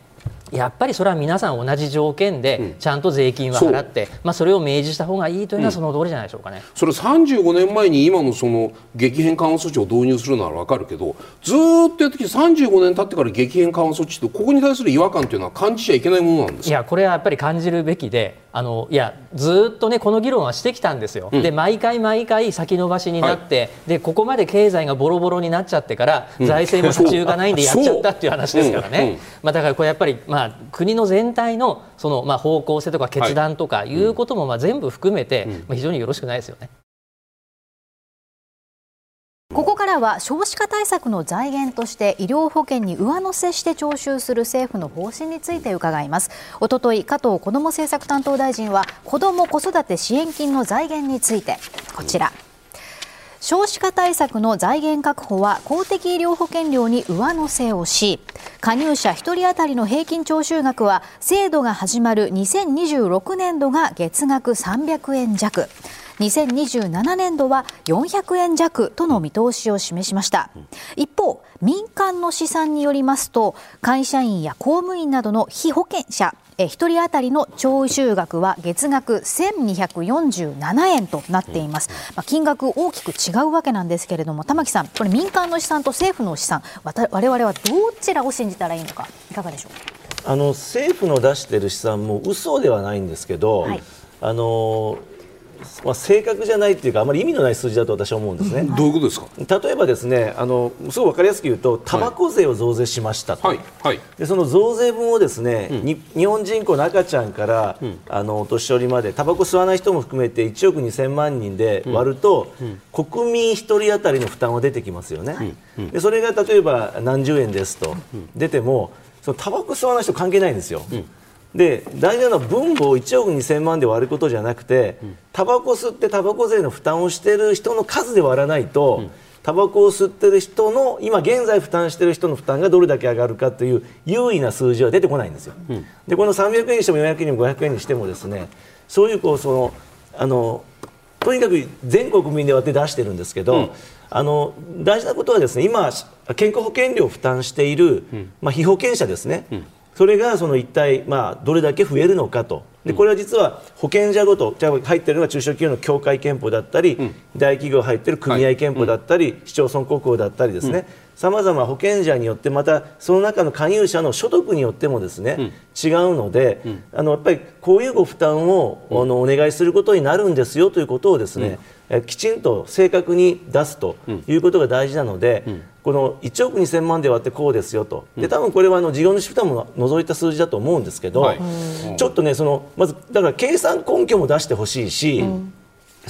やっぱりそれは皆さん同じ条件でちゃんと税金は払って、まあ、それを明示した方がいいというのはその通りじゃないでしょうかね。それ35年前に今のその激変緩和措置を導入するなら分かるけどずーっとやってきて35年経ってから激変緩和措置ってここに対する違和感っていうのは感じちゃいけないものなんですか？いやこれはやっぱり感じるべきであのいやずっとねこの議論はしてきたんですよ、で毎回毎回先延ばしになって、でここまで経済がボロボロになっちゃってから、財政も立ち行かないんでやっちゃったっていう話ですからね、まあ、だからこれやっぱり、まあ、国の全体のその、まあ、方向性とか決断とかいうことも、まあ、全部含めて、まあ、非常によろしくないですよね。ここからは少子化対策の財源として医療保険に上乗せして徴収する政府の方針について伺います。おととい加藤子ども政策担当大臣は子ども子育て支援金の財源についてこちら。少子化対策の財源確保は公的医療保険料に上乗せをし加入者1人当たりの平均徴収額は制度が始まる2026年度が月額300円弱。2027年度は400円弱との見通しを示しました。一方民間の試算によりますと会社員や公務員などの被保険者え1人当たりの徴収額は月額1247円となっています、まあ、金額大きく違うわけなんですけれども玉木さんこれ民間の試算と政府の試算我々はどちらを信じたらいいのかいかがでしょう？かあの政府の出している試算も嘘ではないんですけど、はい。あのまあ、正確じゃないっていうかあまり意味のない数字だと私は思うんですね。どういうことですか？例えばですねあのすごく分かりやすく言うとタバコ税を増税しましたと、はい。はい。でその増税分をですね、に日本人口の赤ちゃんから、あのお年寄りまでタバコ吸わない人も含めて1億2000万人で割ると、国民1人当たりの負担は出てきますよね、でそれが例えば何十円ですと、出てもそのタバコ吸わない人関係ないんですよ。で大事なのは分母を1億2000万で割ることじゃなくて、タバコ吸ってタバコ税の負担をしている人の数で割らないと、タバコを吸ってる人の今現在負担している人の負担がどれだけ上がるかという優位な数字は出てこないんですよ。でこの300円にしても400円にも500円にしてもですねそういうこうそのあのとにかく全国民で割って出してるんですけど、あの大事なことはですね今健康保険料を負担している、まあ、被保険者ですね、それがその一体、まあ、どれだけ増えるのかと。でこれは実は保険者ごとじゃあ入っているのが中小企業の協会憲法だったり、大企業入っている組合憲法だったり、市町村国法だったりですね。さまざま保険者によってまたその中の加入者の所得によってもですね、違うので、あのやっぱりこういうご負担を、あのお願いすることになるんですよということをですね、えきちんと正確に出すということが大事なので、この1億2000万で割ってこうですよと、で多分これはあの事業主負担も除いた数字だと思うんですけど、はい。ちょっとねそのまずだから計算根拠も出してほしいし、少な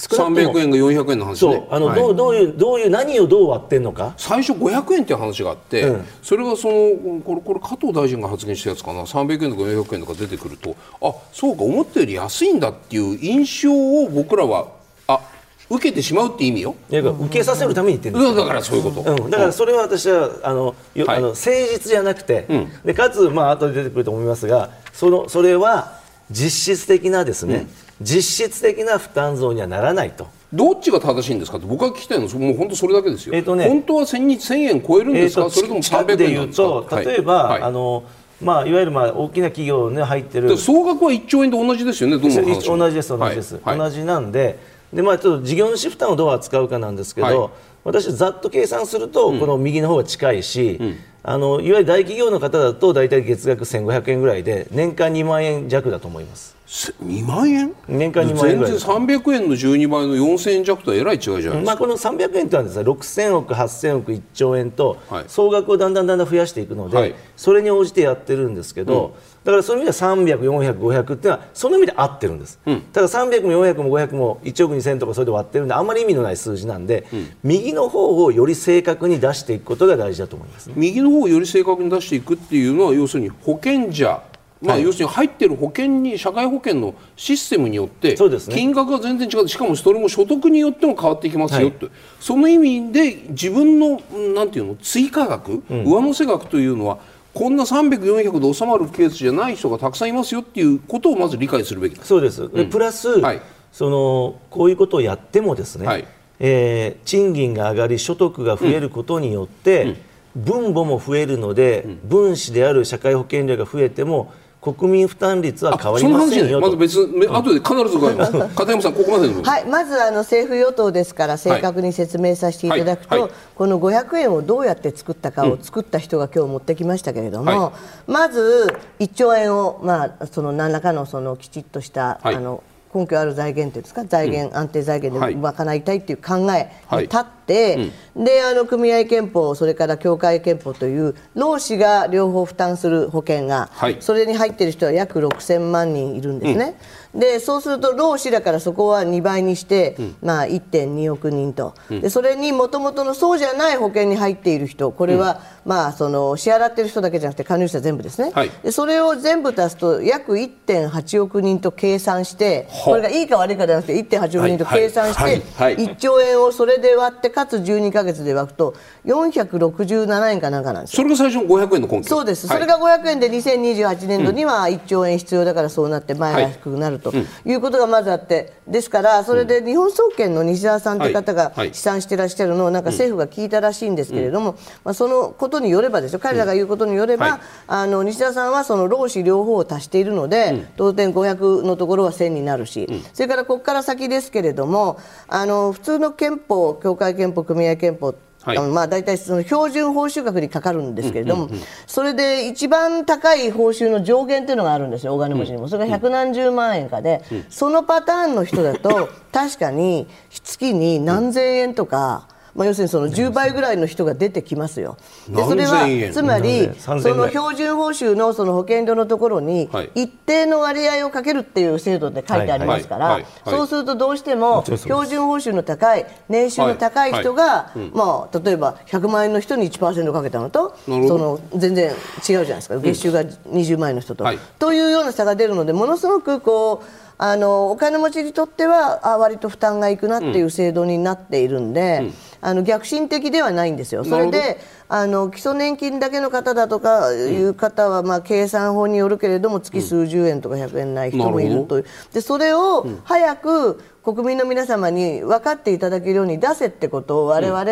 くとも300円が400円の話ね。そうあの、はい。どうどういうどういう何をどう割ってんのか。最初500円っていう話があって、うん。それがそのこれこれ加藤大臣が発言したやつかな。300円とか400円とか出てくるとあそうか思ったより安いんだっていう印象を僕らはあ受けてしまうって意味よ、いやだから受けさせるために言ってるんですよ。うん、だからそういうこと、うん、だからそれは私はあの、よはい。あの誠実じゃなくて、うん。でかつ、まあ後で出てくると思いますがそのそれは実質的なですね、実質的な負担増にはならないと。どっちが正しいんですかって僕が聞きたいの。はもう本当それだけですよ、えーとね本当は1000日1000円超えるんですか、えーとそれとも300近くで円で言うと、例えば、はい。あのまあ、いわゆるまあ大きな企業に入ってる。で総額は1兆円と同じですよね、どの話も同じです、同じです、はい。はい。同じなんで、でまあ、ちょっと事業主負担をどう扱うかなんですけど、はい。私、ざっと計算すると、この右の方が近いし、あのいわゆる大企業の方だと、大体月額1500円ぐらいで、年間2万円弱だと思います。せ2万円？年間2万円全然ぐらい。です300円の12倍の4000円弱とはえらい違いじゃないですか、まあ、この300円というのはです、ね、6000億、8000億、1兆円とはい。総額をだんだんだんだん増やしていくので、はい。それに応じてやってるんですけど、だからそういう意味では300、400、500っていうのはその意味で合ってるんです、ただ300も400も500も1億2000とかそれで割ってるんであんまり意味のない数字なんで、右の方をより正確に出していくことが大事だと思いますね。右の方をより正確に出していくっていうのは要するに保険者まあ、はい。要するに入ってる保険に社会保険のシステムによって金額が全然違う。しかもそれも所得によっても変わっていきますよと、その意味で自分のうんなんていうの追加額、上乗せ額というのはこんな300、400で収まるケースじゃない人がたくさんいますよっていうことをまず理解するべきです。そうです。でプラス、はい。そのこういうことをやってもですね、はい。えー賃金が上がり所得が増えることによって、分母も増えるので、分子である社会保険料が増えても国民負担率は変わりそのま話ねまずせんよと。別め後で必ず伺います。片山さんここまでのはい、まずあの政府・与党ですから正確に説明させていただくと、はい。はい。この500円をどうやって作ったかを作った人が今日持ってきましたけれども、はまず1兆円を、まあ、その何らかのそのきちっとした、はい。あの根拠ある財源というんですか？財源、安定財源はい。で賄いたいという考えに立って、であの組合憲法それから協会憲法という労使が両方負担する保険が、はい。それに入っている人は約6000万人いるんですね、でそうすると労使だからそこは2倍にして、まあ、1.2億人と、でそれにもともとのそうじゃない保険に入っている人これは、まあ、その支払っている人だけじゃなくて加入者全部ですね、はい。でそれを全部足すと約1.8億人と計算してはこれがいいか悪いかじゃなくて1.8億人と計算して、はいはい。はい1兆円をそれで割ってかつ12か月で割くと467円かなんかなんですよ。それが最初の500円の根拠。そうです、はいそれが500円で2028年度には1兆円必要だからそうなって前が低くなるということがまずあって、ですから、それで日本総研の西澤さんという方が試算してらっしゃるのをなんか政府が聞いたらしいんですけれども、まあ、そのことによればですよ、彼らが言うことによれば、はい。あの西澤さんはその労使両方を足しているので、当然500のところは1000になるし、それからここから先ですけれども、あの普通の憲法、協会憲法、組合憲法はい。まあ、大体その標準報酬額にかかるんですけれども、それで一番高い報酬の上限というのがあるんですよ、大金持ちにも、それが百何十万円かで、そのパターンの人だと、確かに月に何千円とか。まあ、要するにその10倍ぐらいの人が出てきますよ。でそれはつまりその標準報酬のその保険料のところにはい一定の割合をかけるっていう制度で書いてありますから、そうするとどうしても標準報酬の高い年収の高い人が、まあ、例えば100万円の人に1%かけたのとその全然違うじゃないですか。月収が20万円の人と、はい。というような差が出るのでものすごくこうあのお金持ちにとってはあ割と負担がいくなっていう制度になっているんで、あの逆進的ではないんですよ。それであの基礎年金だけの方だとかいう方は、まあ、計算法によるけれども月数十円とか100円ない人もいなるという。でそれを早く国民の皆様に分かっていただけるように出せってことを我々、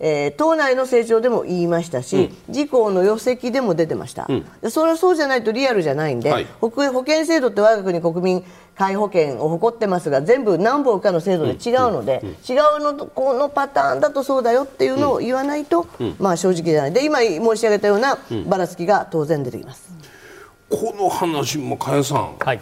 えー党内の成長でも言いましたし、自公の予席でも出てました、でそれはそうじゃないとリアルじゃないんで、はい。保保険制度って我が国国民皆保険を誇ってますが全部何本かの制度で違うので、違うのとこのパターンだとそうだよっていうのを言わないと、まあ正直じゃない。で今申し上げたようなばらつきが当然出てきます。この話も加谷さん。はい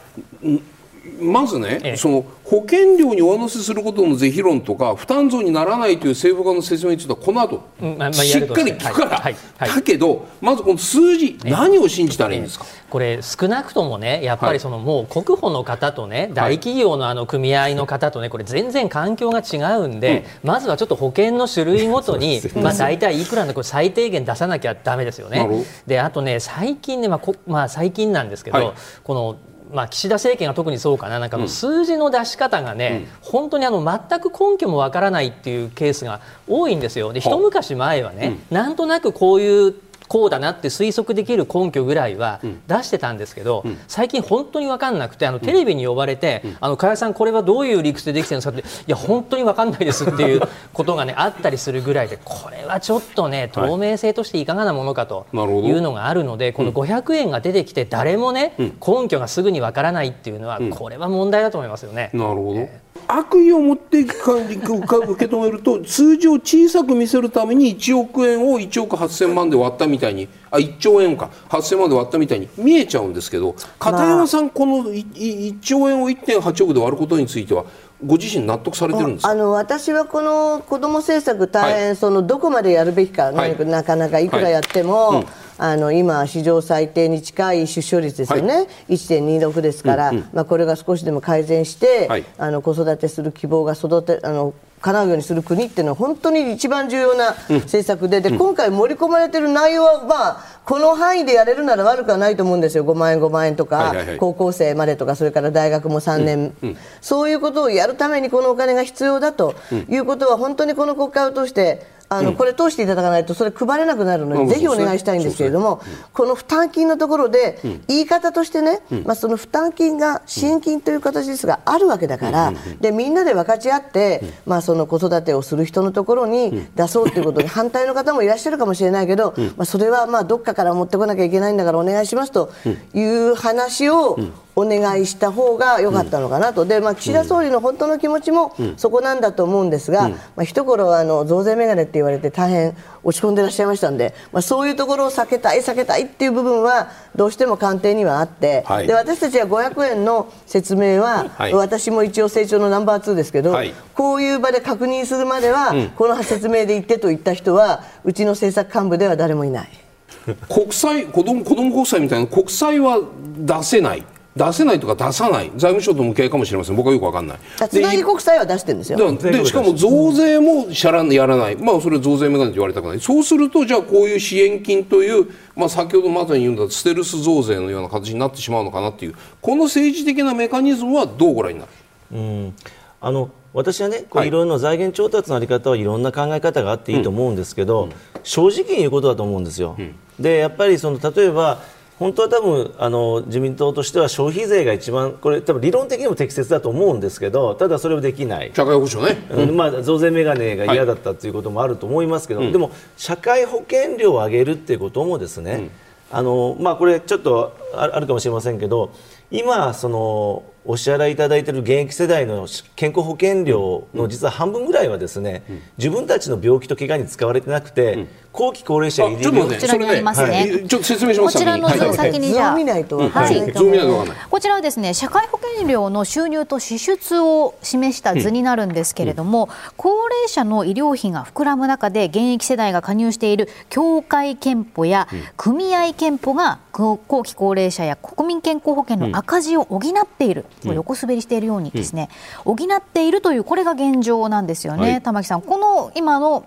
まずね、ええ。その保険料に上乗せすることの是非論とか負担増にならないという政府側の説明についてはこの後、うんまあまあしっかり聞くから、はい。はい。はい。だけどまずこの数字、何を信じたらいいんですか、これ少なくともねやっぱはい。りそのもう国保の方とね大企業のあの組合の方とねこれ全然環境が違うんで、まずはちょっと保険の種類ごとにまあ大体いくらのこれ最低限出さなきゃだめですよね。であとね最近ねまあこまあ最近なんですけど、はい。このまあ、岸田政権が特にそうかな、なんかあの数字の出し方がね、本当にあの全く根拠もわからないっていうケースが多いんですよ、で一昔前はね、なんとなくこういうこうだなって推測できる根拠ぐらいは出してたんですけど、最近本当に分かんなくてあのテレビに呼ばれて、あの加谷さんこれはどういう理屈でできてるんですかっていや本当に分かんないですっていうことがねあったりするぐらいで これはちょっとね透明性としていかがなものかというのがあるのでこの500円が出てきて誰もね根拠がすぐに分からないっていうのはこれは問題だと思いますよね。なるほど。悪意を持ってか受け止めると数字を小さく見せるために1億円を1億8000万で割ったみたいにあ1兆円か。8000万で割ったみたいに見えちゃうんですけど片山さん、このいい1兆円を1.8億で割ることについてはご自身納得されてるんですか？あの私はこの子ども政策大変、はい。そのどこまでやるべきか、はい。なかなかいくらやっても、はい。うんあの今、史上最低に近い出生率ですよね、1.26ですから、まあ、これが少しでも改善して、はい。あの子育てする希望が育てあの叶うようにする国っていうのは本当に一番重要な政策で,、で今回盛り込まれている内容は、まあ、この範囲でやれるなら悪くはないと思うんですよ、5万円、5万円とか、はいはいはい。高校生までとか、それから大学も3年、そういうことをやるためにこのお金が必要だということは、本当にこの国会を通して、あのこれ通していただかないとそれ配れなくなるのうん。で、ぜひお願いしたいんですけれども、この負担金のところで、言い方としてね、まあ、その負担金が支援金という形ですが、あるわけだから、でみんなで分かち合って、まあ、その子育てをする人のところに出そうということに 反対の方もいらっしゃるかもしれないけど、まあ、それはまあどっかから持ってこなきゃいけないんだからお願いしますという話をお願いした方が良かったのかなと、でまあ、岸田総理の本当の気持ちもそこなんだと思うんですが、まあ、一頃あの増税メガネって言われて大変落ち込んでいらっしゃいましたんで、まあ、そういうところを避けたい、避けたいっていう部分はどうしても官邸にはあって、はい。で私たちは500円の説明は、はい。私も一応成長のナンバー2ですけど、はい。こういう場で確認するまでは、この説明で言ってと言った人はうちの政策幹部では誰もいない。国債子ども子ども国債みたいな国債は出せない出せないとか出さない。財務省と向き合いかもしれません。僕はよく分かんない。つなぎ国債は出してるんですよ。ででしかも増税もしゃらやらない、まあ、それは増税メガネと言われたくない、そうすると、じゃあこういう支援金という、まあ、先ほどまさに言うんだステルス増税のような形になってしまうのかなっていう、この政治的なメカニズムはどうご覧になる？うん。あの私はね、こうはい。いろいろな財源調達のあり方はいろんな考え方があっていいと思うんですけど、正直に言うことだと思うんですよ。でやっぱりその例えば本当は多分あの自民党としては消費税が一番これ多分理論的にも適切だと思うんですけどただそれをできない。社会保障ね、うん。まあ、増税メガネが嫌だったということもあると思いますけど、でも社会保険料を上げるっていうこともですね、あのまあ、これちょっとああるかもしれませんけど今そのお支払いいただいている現役世代の健康保険料の実は半分ぐらいはですね、自分たちの病気と怪我に使われてなくて、後期高齢者あ医ちょっと待って、こちらにありますね。ちょっと説明します。こちらの図を先にじゃあ。図を見ないと分からはい。ないと図を見思う。ないと分かんない。こちらはですね社会保険料の収入と支出を示した図になるんですけれども、高齢者の医療費が膨らむ中で現役世代が加入している協会憲法や組合憲法が後後期高齢者や国民健康保険の赤字を補っている、横滑りしているよう。にですね、補っているという。これが現状なんですよね、はい玉木さんこの今の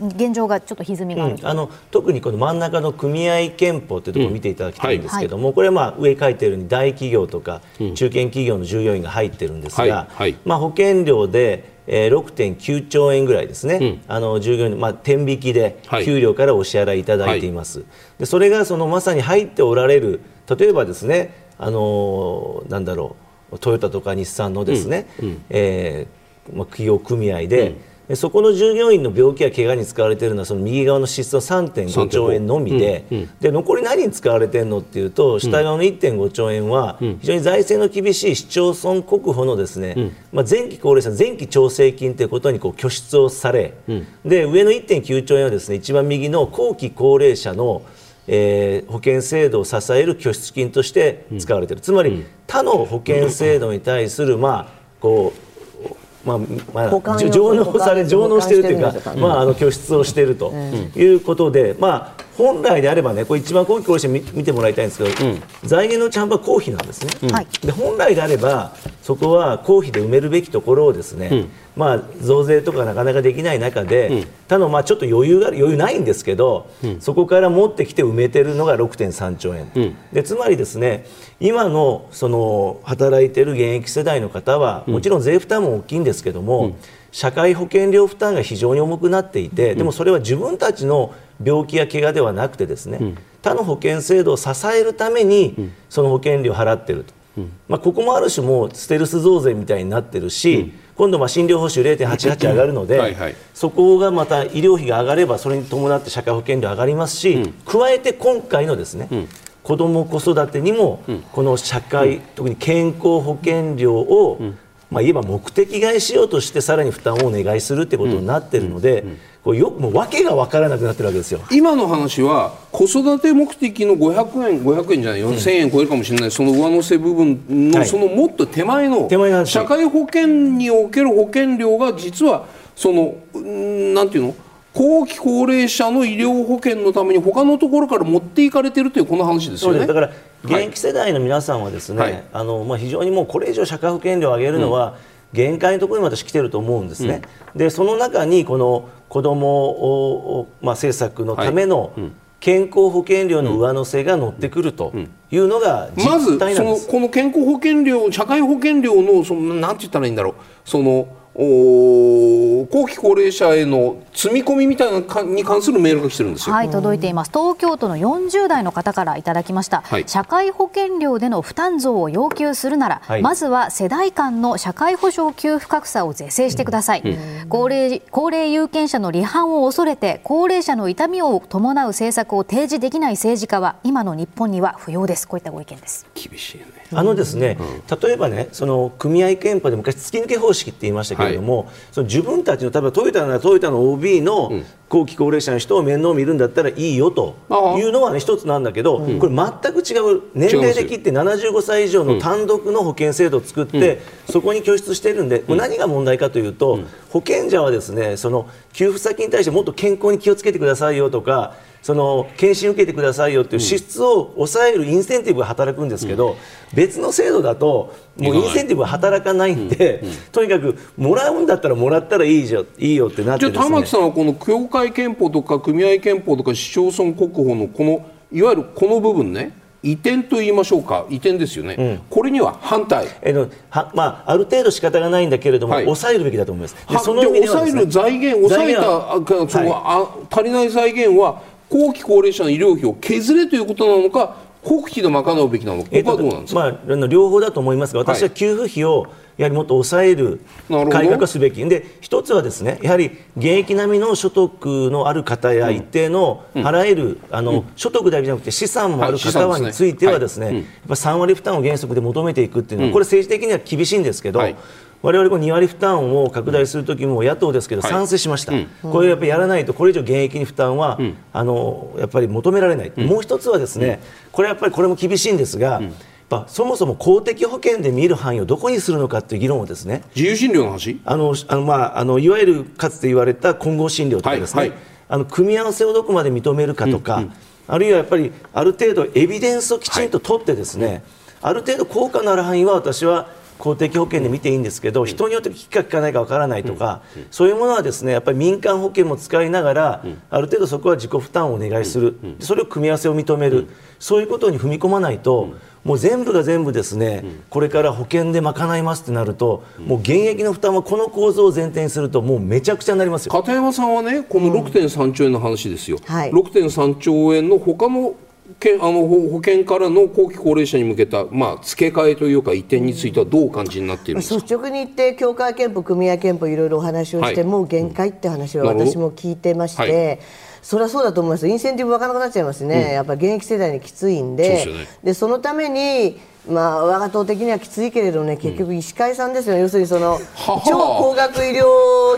現状がちょっと歪みがあるうんあの特にこの真ん中の組合憲法というところを見ていただきたいんですけども、これはまあ上書いてるように大企業とか中堅企業の従業員が入ってるんですが、はい。はいまあ、保険料で、えー6.9兆円ぐらいですね、あの従業員の、まあ、天引きではい。給料からお支払いいただいています、でそれがそのまさに入っておられる例えばですね、あのーなんだろうトヨタとか日産のですね、えーまあ、企業組合で、でそこの従業員の病気や怪我に使われているのはその右側の支出の3.5兆円のみで,、で残り何に使われているのっていうと下側の1.5兆円は非常に財政の厳しい市町村国保のですね、まあ、前期高齢者前期調整金ということにこう拠出をされ、で上の1.9兆円はですね一番右の後期高齢者のえー保険制度を支える拠出金として使われている、つまり他の保険制度に対する、まあこうまあまあ上納され上納しているというかまあ、あの拠出をしているということで、まあ、本来であればねこれ一番後期高齢者見見てもらいたいんですけど、財源のちゃんとは公費なんですね、はい。で本来であればそこは公費で埋めるべきところをですね、まあ、増税とかなかなかできない中で、他のまあちょっと余裕が余裕ないんですけど、そこから持ってきて埋めてるのが6.3兆円、でつまりですね今のその働いている現役世代の方は、もちろん税負担も大きいんですけども、社会保険料負担が非常に重くなっていて、でもそれは自分たちの病気や怪我ではなくてですね、他の保険制度を支えるためにその保険料を払っていると、まあ、ここもある種もうステルス増税みたいになってるし、今度まあ診療報酬0.88上がるので、はいはい。そこがまた医療費が上がればそれに伴って社会保険料上がりますし、加えて今回のですね、子ども子育てにもこの社会、特に健康保険料を、まあ、言えば目的外しようとしてさらに負担をお願いするってことになっているので、こうよもう訳が分からなくなってるわけですよ。今の話は子育て目的の500円500円じゃないよ、1000円超えるかもしれないその上乗せ部分の、はい。そのもっと手前の手前の話社会保険における保険料が実はそのうんなんていうの？後期高齢者の医療保険のために他のところから持っていかれてるというこの話ですよね。そうです。だから現役世代の皆さんはですね、はい。あのまあ、非常にもうこれ以上社会保険料を上げるのは、限界のところに私来てると思うんですね、でその中にこの子どもを、まあ、政策のための健康保険料の上乗せが乗ってくるというのがまず実態なんです。そのこの健康保険料社会保険料のそのなんて言ったらいいんだろう。そのお後期高齢者への積み込みみたいなかに関するメールが来てるんですよ。はい、届いています。東京都の40代の方からいただきました。はい社会保険料での負担増を要求するなら、はいまずは世代間の社会保障給付格差を是正してください。高齢高齢有権者の離反を恐れて高齢者の痛みを伴う政策を提示できない政治家は今の日本には不要です。こういったご意見です。厳しいよね。あのですね、例えばね、その組合憲法で昔突き抜け方式って言いましたけれども、その自分たちの例えばトヨタならトヨタの OB の後期高齢者の人を面倒見るんだったらいいよというのはね一つなんだけど、これ全く違う年齢で切って75歳以上の単独の保険制度を作って、そこに拠出してるんで、これ何が問題かというと、保険者はですね、その給付先に対してもっと健康に気をつけてくださいよとか。その検診受けてくださいよという支出を抑えるインセンティブが働くんですけど、別の制度だともうインセンティブが働かないんで、とにかくもらうんだったらもらったらいいじゃいいよってなってじゃあ玉木さんはこの協会憲法とか組合憲法とか市町村国保のこのいわゆるこの部分ね移転と言いましょうか。移転ですよね、これには反対。えのはまあ、ある程度仕方がないんだけれども、はい。抑えるべきだと思います。その意味では抑える財源、抑えた、財源あかその、あ足りない財源は後期高齢者の医療費を削れということなのか、国費で賄うべきなのか、ここはどうなんですか？まあ、あの両方だと思いますが、私は給付費をやはりもっと抑える改革をすべき、で一つはですねやはり現役並みの所得のある方や一定の払える、あの所得だけじゃなくて資産もある方はについてはですね、はい。うん。やっぱ3割負担を原則で求めていくっていうのは、これ政治的には厳しいんですけど、はい我々この2割負担を拡大するときも野党ですけどはい。賛成しました、これやっぱりやらないとこれ以上現役に負担は、あのやっぱり求められない、もう一つはですねこれやっぱりこれも厳しいんですが、やっぱそもそも公的保険で見る範囲をどこにするのかという議論をですね自由診療の話？あのあの、まあ、あのいわゆるかつて言われた混合診療とかですね、はいはい。あの組み合わせをどこまで認めるかとか、あるいはやっぱりある程度エビデンスをきちんと取ってですね、ある程度効果のある範囲は私は公的保険で見ていいんですけど、人によって効くか効かないかわからないとか、そういうものはですねやっぱり民間保険も使いながら、ある程度そこは自己負担をお願いする、それを組み合わせを認める、そういうことに踏み込まないと、もう全部が全部ですね、これから保険で賄いますってなると、もう現役の負担はこの構造を前提にすると、もうめちゃくちゃになりますよ。片山さんはね、この6.3兆円の話ですよ。はい。6.3兆円の他のけあの保保険からの後期高齢者に向けた、まあ、付け替えというか移転についてはどうお感じになっている率直に言って協会憲法組合憲法いろいろお話をして、はい。もう限界って話は私も聞いてまして、はい。それはそうだと思います。インセンティブわからなくなっちゃいますね、やっぱり現役世代にきついんで。そね。でそのためにまあ、我が党的にはきついけれどね、結局、医師会さんですよ、要するにそのは超高額医療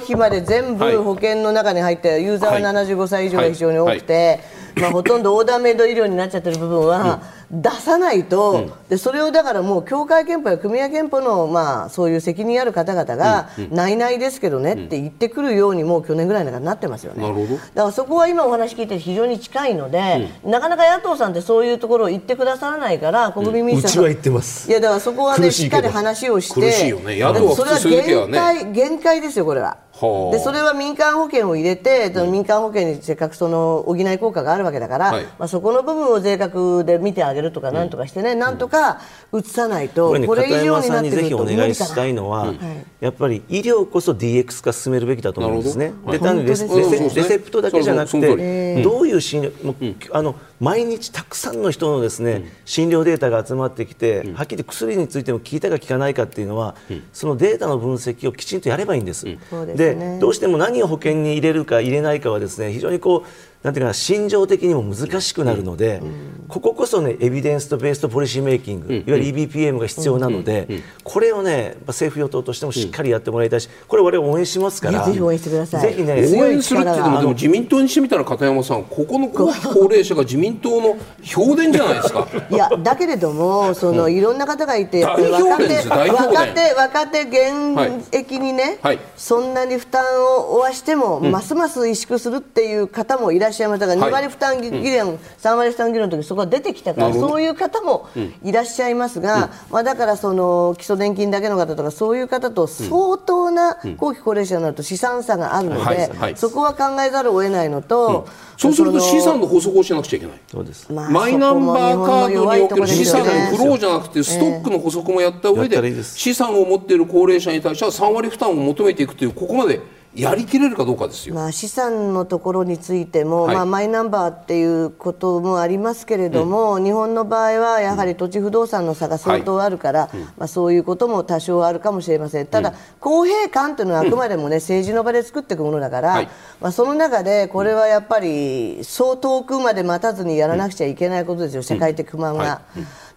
費まで全はい。部保険の中に入って、ユーザーははい。75歳以上が非常に多くて、まあ、ほとんどオーダーメイド医療になっちゃってる部分は出さないと、でそれをだからもう、協会憲法や組合憲法の、まあ、そういう責任ある方々が、ないないですけどねって言ってくるように、もう去年ぐらいからなってますよね。なるほど。だからそこは今お話聞いて非常に近いので、なかなか野党さんってそういうところを言ってくださらないから、国民民主党うちは言ってます。いやだからそこはね苦しっかり話をしてね。野党はそれは限ね。界限界ですよこれは。はあ。でそれは民間保険を入れて、その民間保険にせっかくその補い効果があるわけだから、はい。まあ、そこの部分を税額で見てあげるげるとかなんとかしてね、なんとか移さないとこれねこれ以片上にな山さんにぜってくるとひお願い無理かな。したい。のは、やっぱり医療こそ DX 化進めるべきだと思うんですね。で単にレセ本当ですね。レセプトだけじゃなくて、どういう診療、あの毎日たくさんの人のですね、診療データが集まってきて、はっきり薬についても効いたか効かないかっていうのは、そのデータの分析をきちんとやればいいんです。ですね。どうしても何を保険に入れるか入れないかはですね非常にこうなんていうかな心情的にも難しくなるので、こここそねエビデンスとベースとポリシーメイキング、いわゆる EBPM が必要なので、これをね政府与党としてもしっかりやってもらいたいし、これ我々応援しますから、ぜひ応援してください。ぜひね応援するっていうのもあでも自民党にしてみたら片山さんここの高齢者が自民党の評伝じゃないですか。いやだけれどもその、いろんな方がいて若手若手若手現役にね、はい。そんなに負担を負わしても、ますます萎縮するっていう方もいらっしゃいましたが、はい。2割負担議論、3割負担議論の時そこが出てきたからそういう方もいらっしゃいますが、まあ、だからその基礎年金だけの方とかそういう方と相当な後期高齢者になると資産差があるので、はい。はい。そこは考えざるを得ないのと、そうすると資産の法則をしなくちゃいけないそうです。まあマイナンバーカードにおける資産のフローーじゃなくてストックの補足もやった上でです。資産を持っている高齢者に対しては3割負担を求めていくというここまでやりきれるかどうかですよ。まあ、資産のところについても、はい。まあ、マイナンバーっていうこともありますけれども、日本の場合はやはり土地不動産の差が相当あるから、まあ、そういうことも多少あるかもしれません、ただ、公平感というのはあくまでも、ね政治の場で作っていくものだから、はい。まあ、その中でこれはやっぱりそう遠くまで待たずにやらなくちゃいけないことですよ、社会的不満が。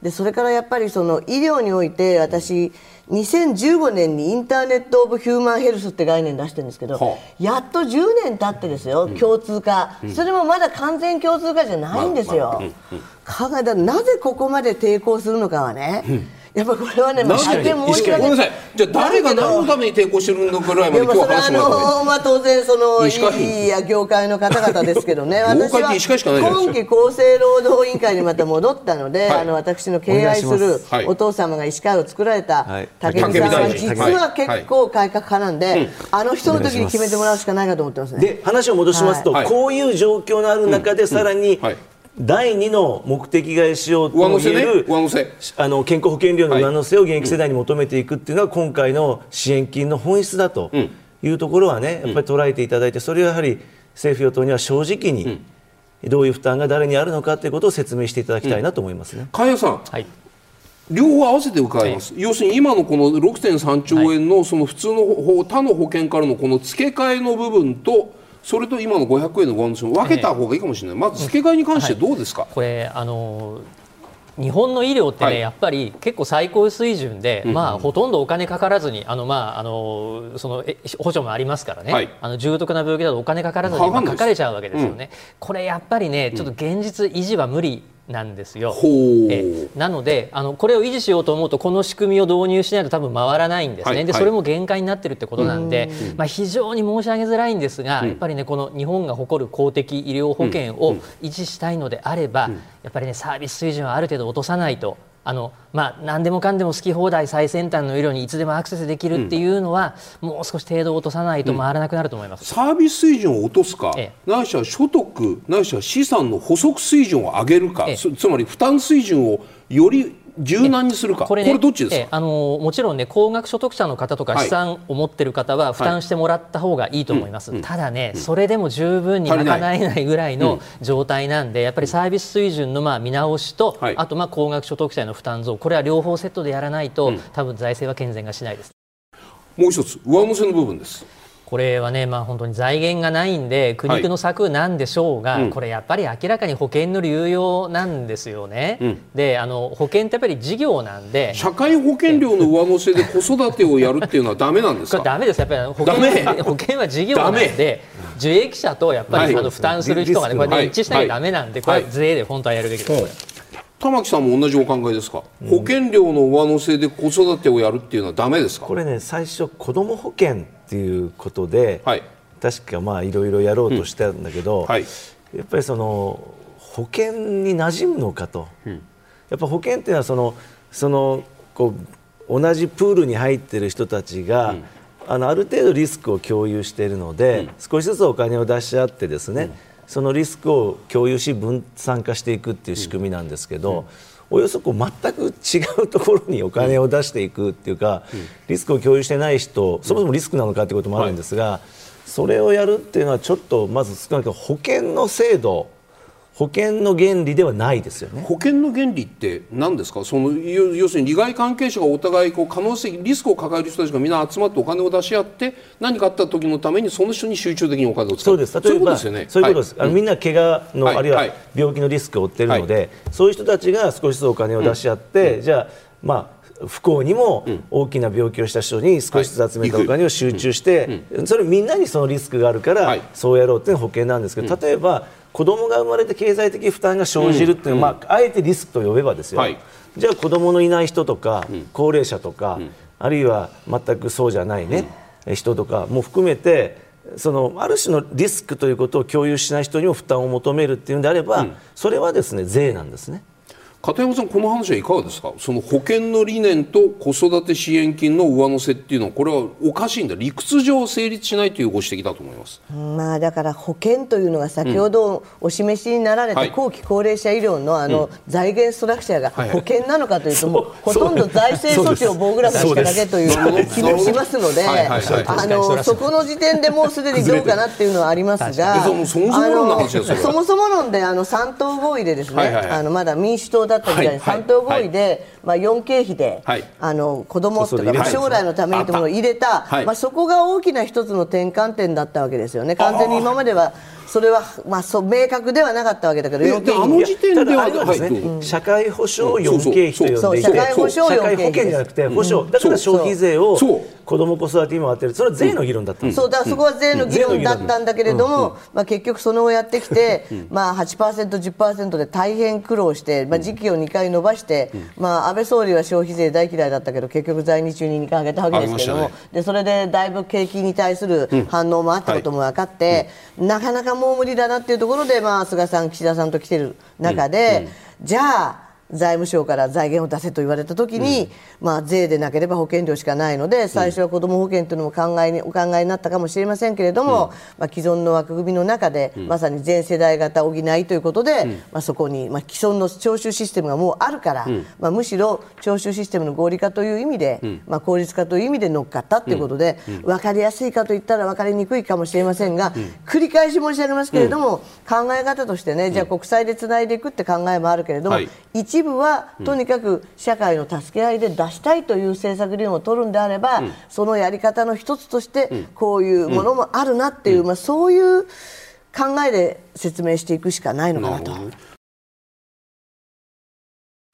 はでそれからやっぱりその医療において私2015年にインターネット・オブ・ヒューマン・ヘルスって概念出してるんですけど、はやっと10年経ってですよ、共通化、それもまだ完全共通化じゃないんですよ、考えたらなぜここまで抵抗するのかはね、やっぱこれはね、まあ、大変申し訳ごめんなさい。じゃあ誰が何のために抵抗してるのかぐらいまででもそれはあ今日話してもらったまあ、当然その医師会いいや業界の方々ですけどね。業界って医師会しかないじゃないですか。今期厚生労働委員会にまた戻ったので、はい。あの私の敬愛するお父様が医師会を作られたはい。武見さんは実は結構改革派なんで、あの人の時に決めてもらうしかないかと思ってますね。で話を戻しますと、はい。こういう状況のある中で、さらに、はい第2の目的外しようと上乗せね。もいえる、上乗せ。あの健康保険料の上乗せを現役世代に求めていくっていうのは、今回の支援金の本質だというところはね、やっぱり捉えていただいて、それはやはり政府・与党には正直に、どういう負担が誰にあるのかということを説明していただきたいなと思いますね。加谷さん。はい。両方合わせて伺います、要するに今のこの6.3兆円のその普通のほ他の保険からのこの付け替えの部分とそれと今の500円の上乗せを分けた方がいいかもしれない、まず付け替えに関してどうですか、これあの日本の医療ってね、はいやっぱり結構最高水準で、まあ、ほとんどお金かからずにあの、まあ、あのそのえ補助もありますからね、はい。あの重篤な病気だとお金かからずに、まあ、かかれちゃうわけですよね、これやっぱりねちょっと現実維持は無理なんですよ。えなのであのこれを維持しようと思うとこの仕組みを導入しないと多分回らないんですね、はいはい。でそれも限界になってるってことなんで、まあ、非常に申し上げづらいんですが、やっぱりねこの日本が誇る公的医療保険を維持したいのであれば、やっぱりねサービス水準はある程度落とさないと。あのまあ、何でもかんでも好き放題最先端の医療にいつでもアクセスできるっていうのは、もう少し程度落とさないと回らなくなると思います。サービス水準を落とすか、えないしは所得ないしは資産の補足水準を上げるか、ええつつまり負担水準をより柔軟にするか、これ,、ねどっちですか、ええあのもちろんね高額所得者の方とかはい。資産を持ってる方は負担してもらった方がいいと思います、ただね、それでも十分に賄えないぐらいの状態なんでやっぱりサービス水準のまあ見直しと、はい。あとまあ高額所得者への負担増これは両方セットでやらないと、多分財政は健全がしないです。もう一つ上乗せの部分ですこれはね、まあ、本当に財源がないんで苦肉の策なんでしょうが、うん。これやっぱり明らかに保険の流用なんですよね、うん。であの保険ってやっぱり事業なんで社会保険料の上乗せで子育てをやるっていうのはダメなんですか？ダメです。やっぱり保険 保険は事業なんダメ。で受益者とやっぱり、はい。あの負担する人がねこれはい。ね一致しなきゃダメなんで、これは税で本当はやるべきです、これ玉木さんも同じお考えですか、保険料の上乗せで子育てをやるっていうのはダメですか？これね最初子ども保険っていうことで、はい。確かまあいろいろやろうとしたんだけど、はい。やっぱりその保険に馴染むのかと、やっぱ保険っていうのはそのそのこう同じプールに入ってる人たちが、あのある程度リスクを共有しているので、少しずつお金を出し合ってですね、そのリスクを共有し分散化していくっていう仕組みなんですけど、およそこう全く違うところにお金を出していくっていうか、リスクを共有してない人そもそもリスクなのかということもあるんですが、それをやるっていうのはちょっとまず少なくとも保険の制度保険の原理ではないですよね。保険の原理って何ですか？その要要するに利害関係者がお互いこう可能性リスクを抱える人たちがみんな集まってお金を出し合って何かあった時のためにその人に集中的にお金を使うそうです。そういうこと例えばですよね。そういうことです、はい。みんな怪我の、はい。あるいははい。病気のリスクを負っているので、そういう人たちが少しずつお金を出し合って、じゃあまあ不幸にも大きな病気をした人に少しずつ集めたお金を集中して、それみんなにそのリスクがあるから、はい。そうやろうっていうのが保険なんですけど、例えば子供が生まれて経済的負担が生じるっていうのは、まあ、あえてリスクと呼べばですよ、はい。じゃあ子供のいない人とか、高齢者とか、あるいは全くそうじゃないね、人とかも含めてそのある種のリスクということを共有しない人にも負担を求めるっていうんであれば、それはですね税なんですね。片山さんこの話はいかがですか？その保険の理念と子育て支援金の上乗せっていうのはこれはおかしいんだ。理屈上成立しないというご指摘だと思います。まあだから保険というのが先ほどお示しになられはい。た後期高齢者医療のあの財源ストラクチャーがはい保険なのかというともうほとんど財政措置を棒グラフにしただけといそう気もしますのであのそこの時点でもうすでにどうかなっていうのはありますが。そもそも論ですよそれは。そもそも論であの3党合意でですねはいはいはい。あのまだ民主党だった時代にはいはい3党合意でまあ4経費ではい。あの子供とか将来のためにというものを入れた。はい。まあそこが大きな一つの転換点だったわけですよね、完全に今まではそれは、まあ、そう明確ではなかったわけだけど、え要件であの時点ではですね、社会保障4経費と呼んでいて、社会保障社会保4経費。険じゃなくて保障、だから消費税を子ども子育てにも当てる、それは税の議論だったそうだからそこは税の議論だったんだけれども、まあ、結局その後やってきて、まあ、8%、10%で大変苦労して、まあ、時期を2回延ばして、まあ、安倍総理は消費税大嫌いだったけど結局在日中に2回上げたわけですけれども、上げましでそれでだいぶ景気に対する反応もあったことも分かって、なかなかもう無理だなっていうところで、まあ、菅さん、岸田さんと来てる中で、じゃあ財務省から財源を出せと言われたときに、まあ、税でなければ保険料しかないので最初は子ども保険というのも考えにお考えになったかもしれませんけれども、まあ、既存の枠組みの中で、まさに全世代型補いということで、まあ、そこに、まあ、既存の徴収システムがもうあるから、まあ、むしろ徴収システムの合理化という意味で、まあ、効率化という意味で乗っかったということで、分かりやすいかといったら分かりにくいかもしれませんが、繰り返し申し上げますけれども、考え方としてねじゃあ国債でつないでいくって考えもあるけれども、はい。一部はとにかく社会の助け合いで出したいという政策理論を取るんであれば、そのやり方の一つとしてこういうものもあるなっていう、まあ、そういう考えで説明していくしかないのかなと。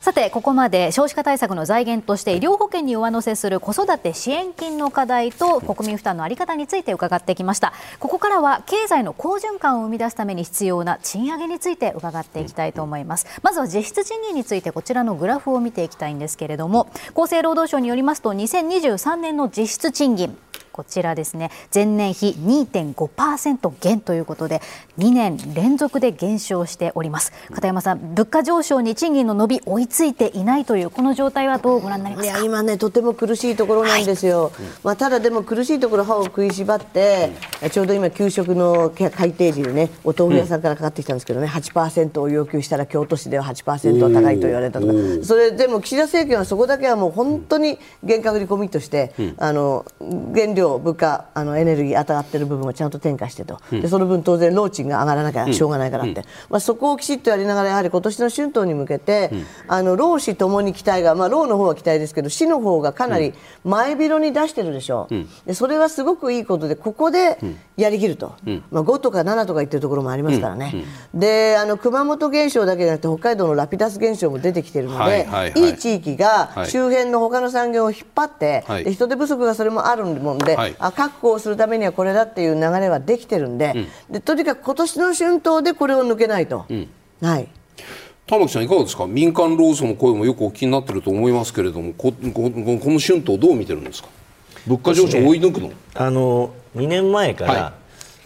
さてここまで少子化対策の財源として医療保険に上乗せする子育て支援金の課題と国民負担の在り方について伺ってきました。ここからは経済の好循環を生み出すために必要な賃上げについて伺っていきたいと思います。まずは実質賃金についてこちらのグラフを見ていきたいんですけれども厚生労働省によりますと2023年の実質賃金こちらですね。前年比2.5%減ということで2年連続で減少しております。片山さん物価上昇に賃金の伸び追いついていないというこの状態はどうご覧になりまいすか？や今ねとても苦しいところなんですよ、まあ、ただでも苦しいところ歯を食いしばって、ちょうど今給食の改定時にねお豆腐屋さんからかかってきたんですけどね8%を要求したら京都市では8%は高いと言われたとか。それでも岸田政権はそこだけはもう本当に厳格にコミットして、あの原料物価あのエネルギー当たってる部分をちゃんと転嫁してと、でその分当然労賃が上がらなきゃしょうがないからって、まあ、そこをきちっとやりながらやはり今年の春闘に向けて、あの労使ともに期待が、まあ、労の方は期待ですけど市の方がかなり前広に出してるでしょう、でそれはすごくいいことでここでやりきると、まあ、5とか7とか言ってるところもありますからね、であの熊本現象だけじゃなくて北海道のラピダス現象も出てきてるので、はいはい地域がはい。周辺の他の産業を引っ張って、人手不足がそれもあるもんで、はい。あ確保をするためにはこれだっていう流れはできてるんで,、でとにかく今年の春闘でこれを抜けないと。はい。玉木さんいかがですか？民間労組の声もよくお聞きになってると思いますけれどもここここの春闘どう見てるんですか？物価上昇を追い抜くの？あの2年前から、はい。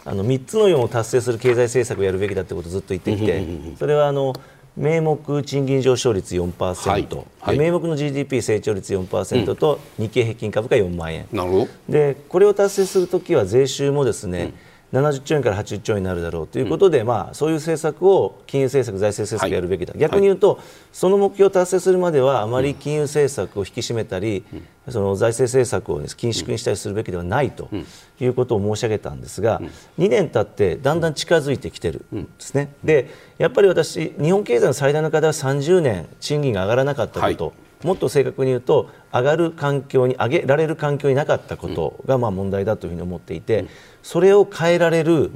あの3つの4を達成する経済政策をやるべきだってことをずっと言ってきて、それはあの名目賃金上昇率4%、はい。はい。で名目の GDP 成長率4%と、日経平均株価4万円。なるほど。でこれを達成するときは税収もですね、70兆円から80兆円になるだろうということで、まあ、そういう政策を金融政策、財政政策やるべきだ、逆に言うと、その目標を達成するまではあまり金融政策を引き締めたり、その財政政策を緊縮にしたりするべきではないということを申し上げたんですが、2年経ってだんだん近づいてきてるんですね。でやっぱり私、日本経済の最大の課題は30年賃金が上がらなかったこと、もっと正確に言うと上がる環境に上げられる環境になかったことがまあ問題だというふうに思っていて、それを変えられる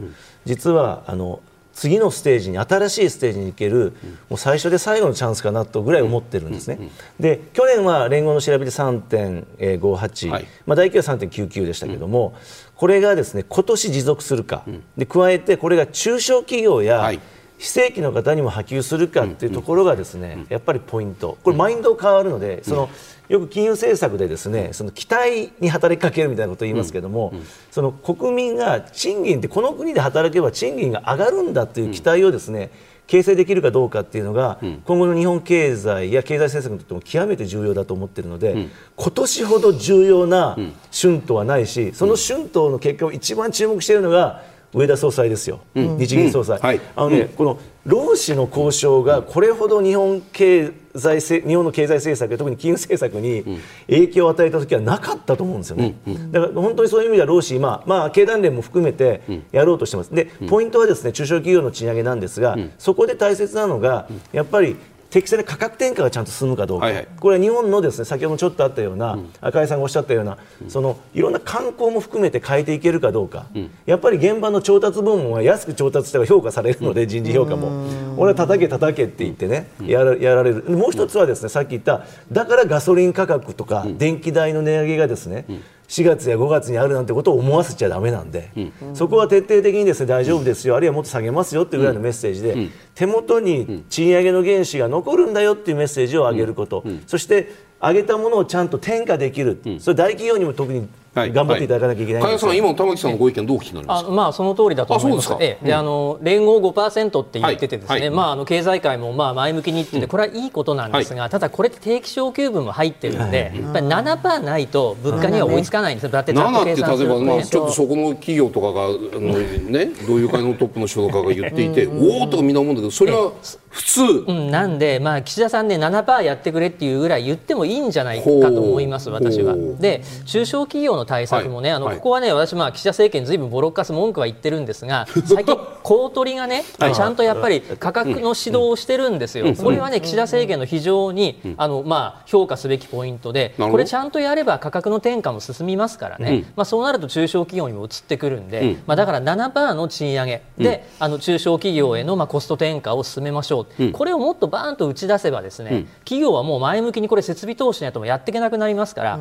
実はあの次のステージに新しいステージに行ける、もう最初で最後のチャンスかなとぐらい思ってるんですね。で去年は連合の調べで3.58、はい。まあ、大企業は3.99でしたけども、これがですね今年持続するか、で加えてこれが中小企業や、はい。非正規の方にも波及するかっていうところがですね、やっぱりポイント、これマインド変わるので、そのよく金融政策でですね、その期待に働きかけるみたいなことを言いますけども、その国民が賃金ってこの国で働けば賃金が上がるんだという期待をですね、形成できるかどうかっていうのが、今後の日本経済や経済政策にとっても極めて重要だと思っているので、今年ほど重要な春闘はないし、その春闘の結果を一番注目しているのが上田総裁ですよ、日銀総裁。うん。はい。あのね、この労使の交渉がこれほど日本経済せ日本の経済政策特に金融政策に影響を与えた時はなかったと思うんですよね。だから本当にそういう意味では労使今まあ経団連も含めてやろうとしてます。でポイントはですね中小企業の賃上げなんですが、そこで大切なのがやっぱり適正な価格転嫁がちゃんと進むかどうか、はいはい。これは日本のですね先ほどちょっとあったような、赤井さんがおっしゃったような、そのいろんな観光も含めて変えていけるかどうか、やっぱり現場の調達部門は安く調達した方が評価されるので、人事評価も、俺は叩け叩けって言ってね、やらやられる、もう一つはですねさっき言った、だからガソリン価格とか電気代の値上げがですね、4月や5月にあるなんてことを思わせちゃだめなんで、そこは徹底的にですね大丈夫ですよ、あるいはもっと下げますよっていうぐらいのメッセージで、手元に賃上げの原資が残るんだよっていうメッセージを上げること、そして上げたものをちゃんと転嫁できる、それ大企業にも特にはい頑張っていただかなきゃいけないん加谷さん、ですよ今の玉木さんのご意見、どうお聞きになりますか？あまあその通りだと思います。あそうですか。ええ。であの連合5%って言っててですね、はい。はい。まああの経済界もまあ前向きに言ってて、これはいいことなんですが、ただこれって定期昇給分も入ってるんで、やっぱり7%ないと物価には追いつかないんですよ。だってざっと7って例えば、まあ。ちょっとそこの企業とかがあの、ね、同友会のトップの人とかが言っていて、おおとかみんな思うんだけどそれは普通、うん、なんで、まあ、岸田さんね、7%やってくれっていうぐらい言ってもいいんじゃないかと思います、私は。で、中小企業の対策もね、あのはい。はいここはね、私、まあ、岸田政権、ずいぶんボロッカス文句は言ってるんですが、最近、公取がね、ちゃんとやっぱり価格の指導をしてるんですよ、これはね、岸田政権の非常にあの、まあ、評価すべきポイントで、これ、ちゃんとやれば価格の転嫁も進みますからね、まあ、そうなると中小企業にも移ってくるんで、まあ、だから7%の賃上げで、あの中小企業へのまあコスト転嫁を進めましょう、これをもっとバーンと打ち出せばですね、企業はもう前向きにこれ設備投資ないともやっていけなくなりますから、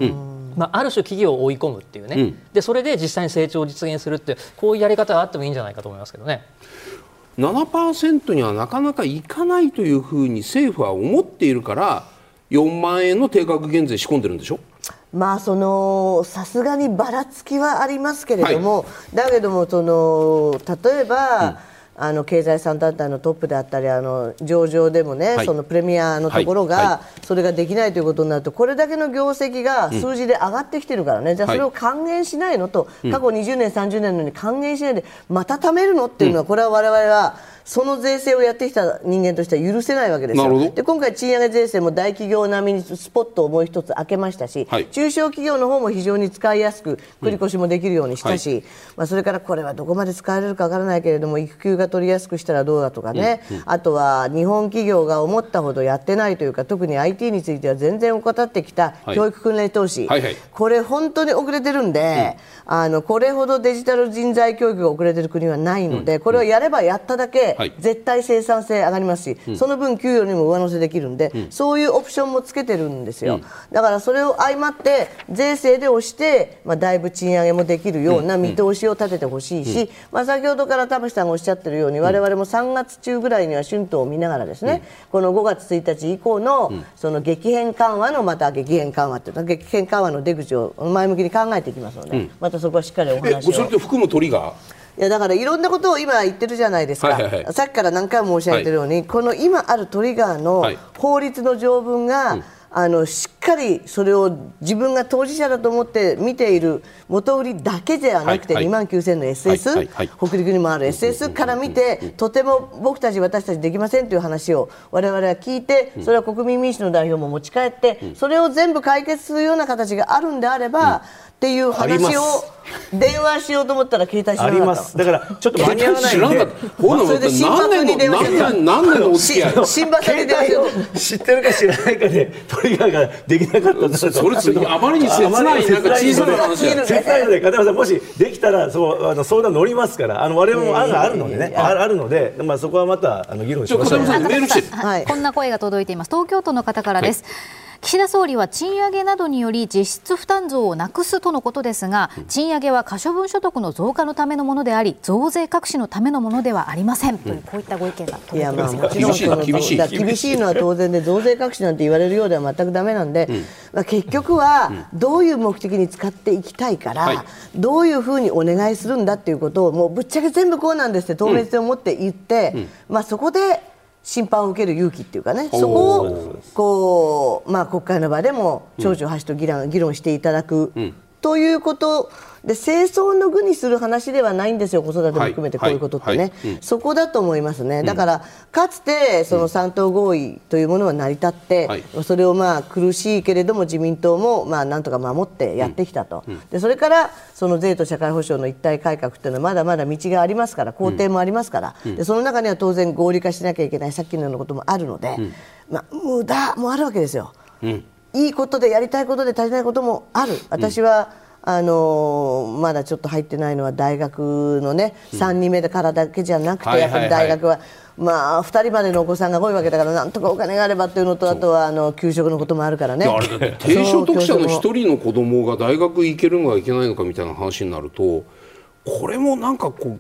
まあ、ある種企業を追い込むっていうね、うん。でそれで実際に成長を実現するってこういうやり方があってもいいんじゃないかと思いますけどね。7%にはなかなかいかないというふうに政府は思っているから4万円の定額減税仕込んでるんでしょ？まあそのさすがにばらつきはありますけれども、だけどもその例えば、あの経済産団体のトップであったりあの上場でもね、はい。そのプレミアのところが、はい。はそれができないということになるとこれだけの業績が数字で上がってきてるからね、じゃあそれを還元しないのと、過去20年30年のに還元しないでまた貯めるのっていうのは、これは我々はその税制をやってきた人間としては許せないわけですよ。で今回賃上げ税制も大企業並みにスポットをもう一つ開けましたし、はい。中小企業の方も非常に使いやすく繰り越しもできるようにしたし、まあ、それからこれはどこまで使えれるかわからないけれども育休が取りやすくしたらどうだとかね、あとは日本企業が思ったほどやってないというか特に IT については全然怠ってきたはい。教育訓練投資、はいはい。これ本当に遅れてるんで、あのこれほどデジタル人材教育が遅れてる国はないので、これをやればやっただけ、はい絶対生産性上がりますし、その分給与にも上乗せできるんで、そういうオプションもつけてるんですよ、だからそれを相まって税制で押して、まあ、だいぶ賃上げもできるような見通しを立ててほしいし、まあ、先ほどから田淵さんがおっしゃってるように我々も3月中ぐらいには春闘を見ながらですね、この5月1日以降のその激変緩和のまた激変緩和っていうか激変緩和の出口を前向きに考えていきますので、またそこはしっかりおえ話を。それって含むトリガー？いやだからいろんなことを今言ってるじゃないですか、はいはいはい。さっきから何回も申し上げてるように、この今あるトリガーのはい。法律の条文が、あのしっかりそれを自分が当事者だと思って見ている元売りだけではなくて、はい2万9000の SS、はいはい。はい。北陸にもある SS から見て、とても僕たち、私たちできませんという話を我々は聞いて、それは国民民主の代表も持ち帰って、それを全部解決するような形があるんであれば、っていう話を電話しようと思ったら携帯しなあかったります。だからちょっと間に合わないんで。それで新何橋に電話してた何年何年のお付き合い。新橋に携電話しよう。知ってるか知らないかでトリガーができなかったんだとそれそれあまりに切ないあまりになんか小さな話だよ切ないので片山さんもしできたらそうあの相談乗りますからあの我々も案があるのでね。ああるのでまあそこはまたあの議論しましょう。ちょ片山さんメールして。はい。こんな声が届いています。東京都の方からです、岸田総理は賃上げなどにより実質負担増をなくすとのことですが、賃上げは可処分所得の増加のためのものであり増税隠しのためのものではありません、というこういったご意見がいや届いていまもちろん厳しいその厳しいのは当然で増税隠しなんて言われるようでは全くダメなんで、まあ、結局はどういう目的に使っていきたいから、はい。どういうふうにお願いするんだっていうことをもうぶっちゃけ全部こうなんですって透明性を持って言って、まあ、そこで審判を受ける勇気っていうかね。そこをこう、まあ、国会の場でも長々箸と議論議論していただく。ということで清掃の具にする話ではないんですよ、子育ても含めてこういうことってね、はいはいうん。そこだと思いますね、だからかつてその3党合意というものは成り立って、はい。それをまあ苦しいけれども自民党もまあなんとか守ってやってきたと、でそれからその税と社会保障の一体改革っていうのはまだまだ道がありますから、工程もありますから、でその中には当然合理化しなきゃいけない、さっきのようなこともあるので、まあ、無駄もあるわけですよ。いいことでやりたいことで足りないこともある、私は、あのーまだちょっと入ってないのは大学のね、3人目からだけじゃなくて、はいやっぱり大学は、まあ、2人までのお子さんが多いわけだから、なんとかお金があればっていうのと、あとはあの給食のこともあるからね。低所得者のそう一人の子供が大学行けるのか行けないのかみたいな話になるとこれもなんかこ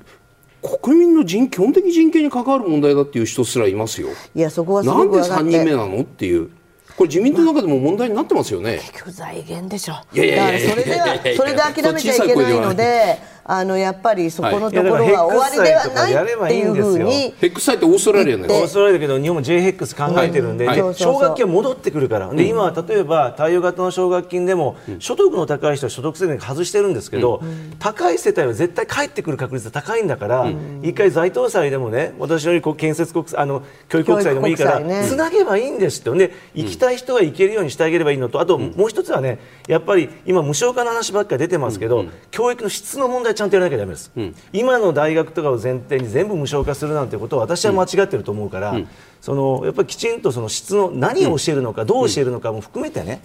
う国民の人基本的人権に関わる問題だっていう人すらいますよ。いやそこはすなんでごく分かっ3人目てなのっていうこれ自民党の中でも問題になってますよね。結局財源でしょいやいやいやそれではそれで諦めちゃいけないのであのやっぱりそこのところは終わりではないっていうふうにヘックサイってオーストラリアオーストラリアだけど日本も JHEX 考えてるんで、奨学金は戻ってくるから、で今は例えば貸与型の奨学金でも、所得の高い人は所得制限外してるんですけど、高い世帯は絶対返ってくる確率が高いんだから、一回在当債でもね私よりこう建設国債あの教育国債でもいいから、つなげばいいんですって。で行きたい人が行けるようにしてあげればいいのとあともう一つはねやっぱり今無償化の話ばっかり出てますけど、教育の質の問題ちゃんとやらなきゃだめです、今の大学とかを前提に全部無償化するなんてことは私は間違ってると思うから、そのやっぱりきちんとその質の何を教えるのか、どう教えるのかも含めてね、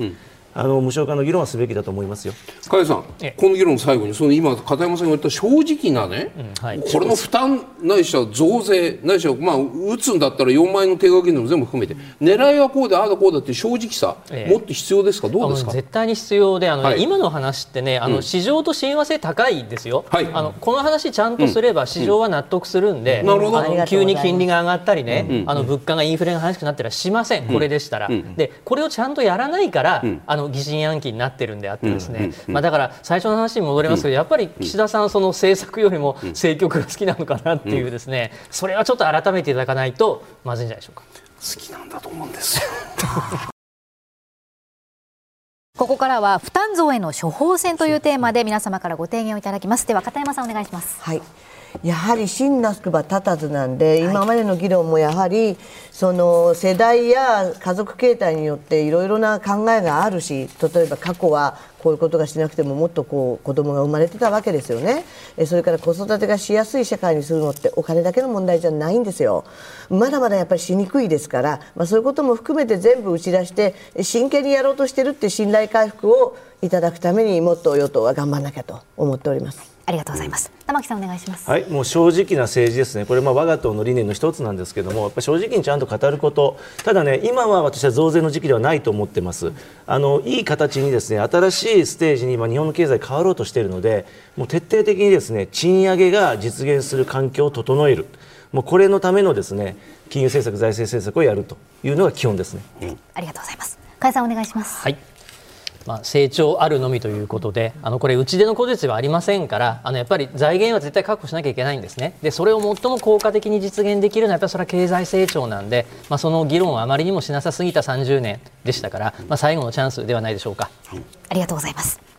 あの無償化の議論はすべきだと思いますよ。加谷さん、えこの議論の最後にその今片山さんが言った正直なね、はい。これの負担ないしは増税ないしはまあ打つんだったら4万円の定額金でも全部含めて狙いはこうでああだこうだっていう正直さ、ええ。もっと必要ですか？どうですか？絶対に必要であの、はい。今の話ってねあの、市場と親和性高いですよ、はい。あのこの話ちゃんとすれば市場は納得するんで、なるほど。急に金利が上がったりね、あの物価がインフレが激しくなったらしません、これでしたら、でこれをちゃんとやらないから、あの疑心暗鬼になってるんであってですね、まあ、だから最初の話に戻りますけど、やっぱり岸田さんその政策よりも政局が好きなのかなっていうですね、それはちょっと改めていただかないとまずいんじゃないでしょうか。好きなんだと思うんですよ。ここからは負担増への処方箋というテーマで皆様からご提言をいただきます。では片山さんお願いします。はい、やはり真なくば立たずなんで、今までの議論もやはりその世代や家族形態によっていろいろな考えがあるし例えば過去はこういうことがしなくてももっとこう子供が生まれてたわけですよね。えそれから子育てがしやすい社会にするのってお金だけの問題じゃないんですよ。まだまだやっぱりしにくいですから、まあ、そういうことも含めて全部打ち出してえ真剣にやろうとしてるって信頼回復をいただくためにもっと与党は頑張らなきゃと思っております。ありがとうございます。玉木さんお願いします。はい、もう正直な政治ですね、これ、まあ我が党の理念の一つなんですけども、やっぱり正直にちゃんと語ること、ただね、今は私は増税の時期ではないと思ってます、あのいい形にですね新しいステージに今、日本の経済変わろうとしているので、もう徹底的にですね賃上げが実現する環境を整える、もうこれのためのですね金融政策、財政政策をやるというのが基本ですね。ありがとうございます。加谷さんお願いします。はいまあ、成長あるのみということであのこれ打ち出の小説はありませんからあのやっぱり財源は絶対確保しなきゃいけないんですね。でそれを最も効果的に実現できるのはやっぱりそれは経済成長なんで、まあ、その議論をあまりにもしなさすぎた30年でしたから、まあ、最後のチャンスではないでしょうか。ありがとうございます。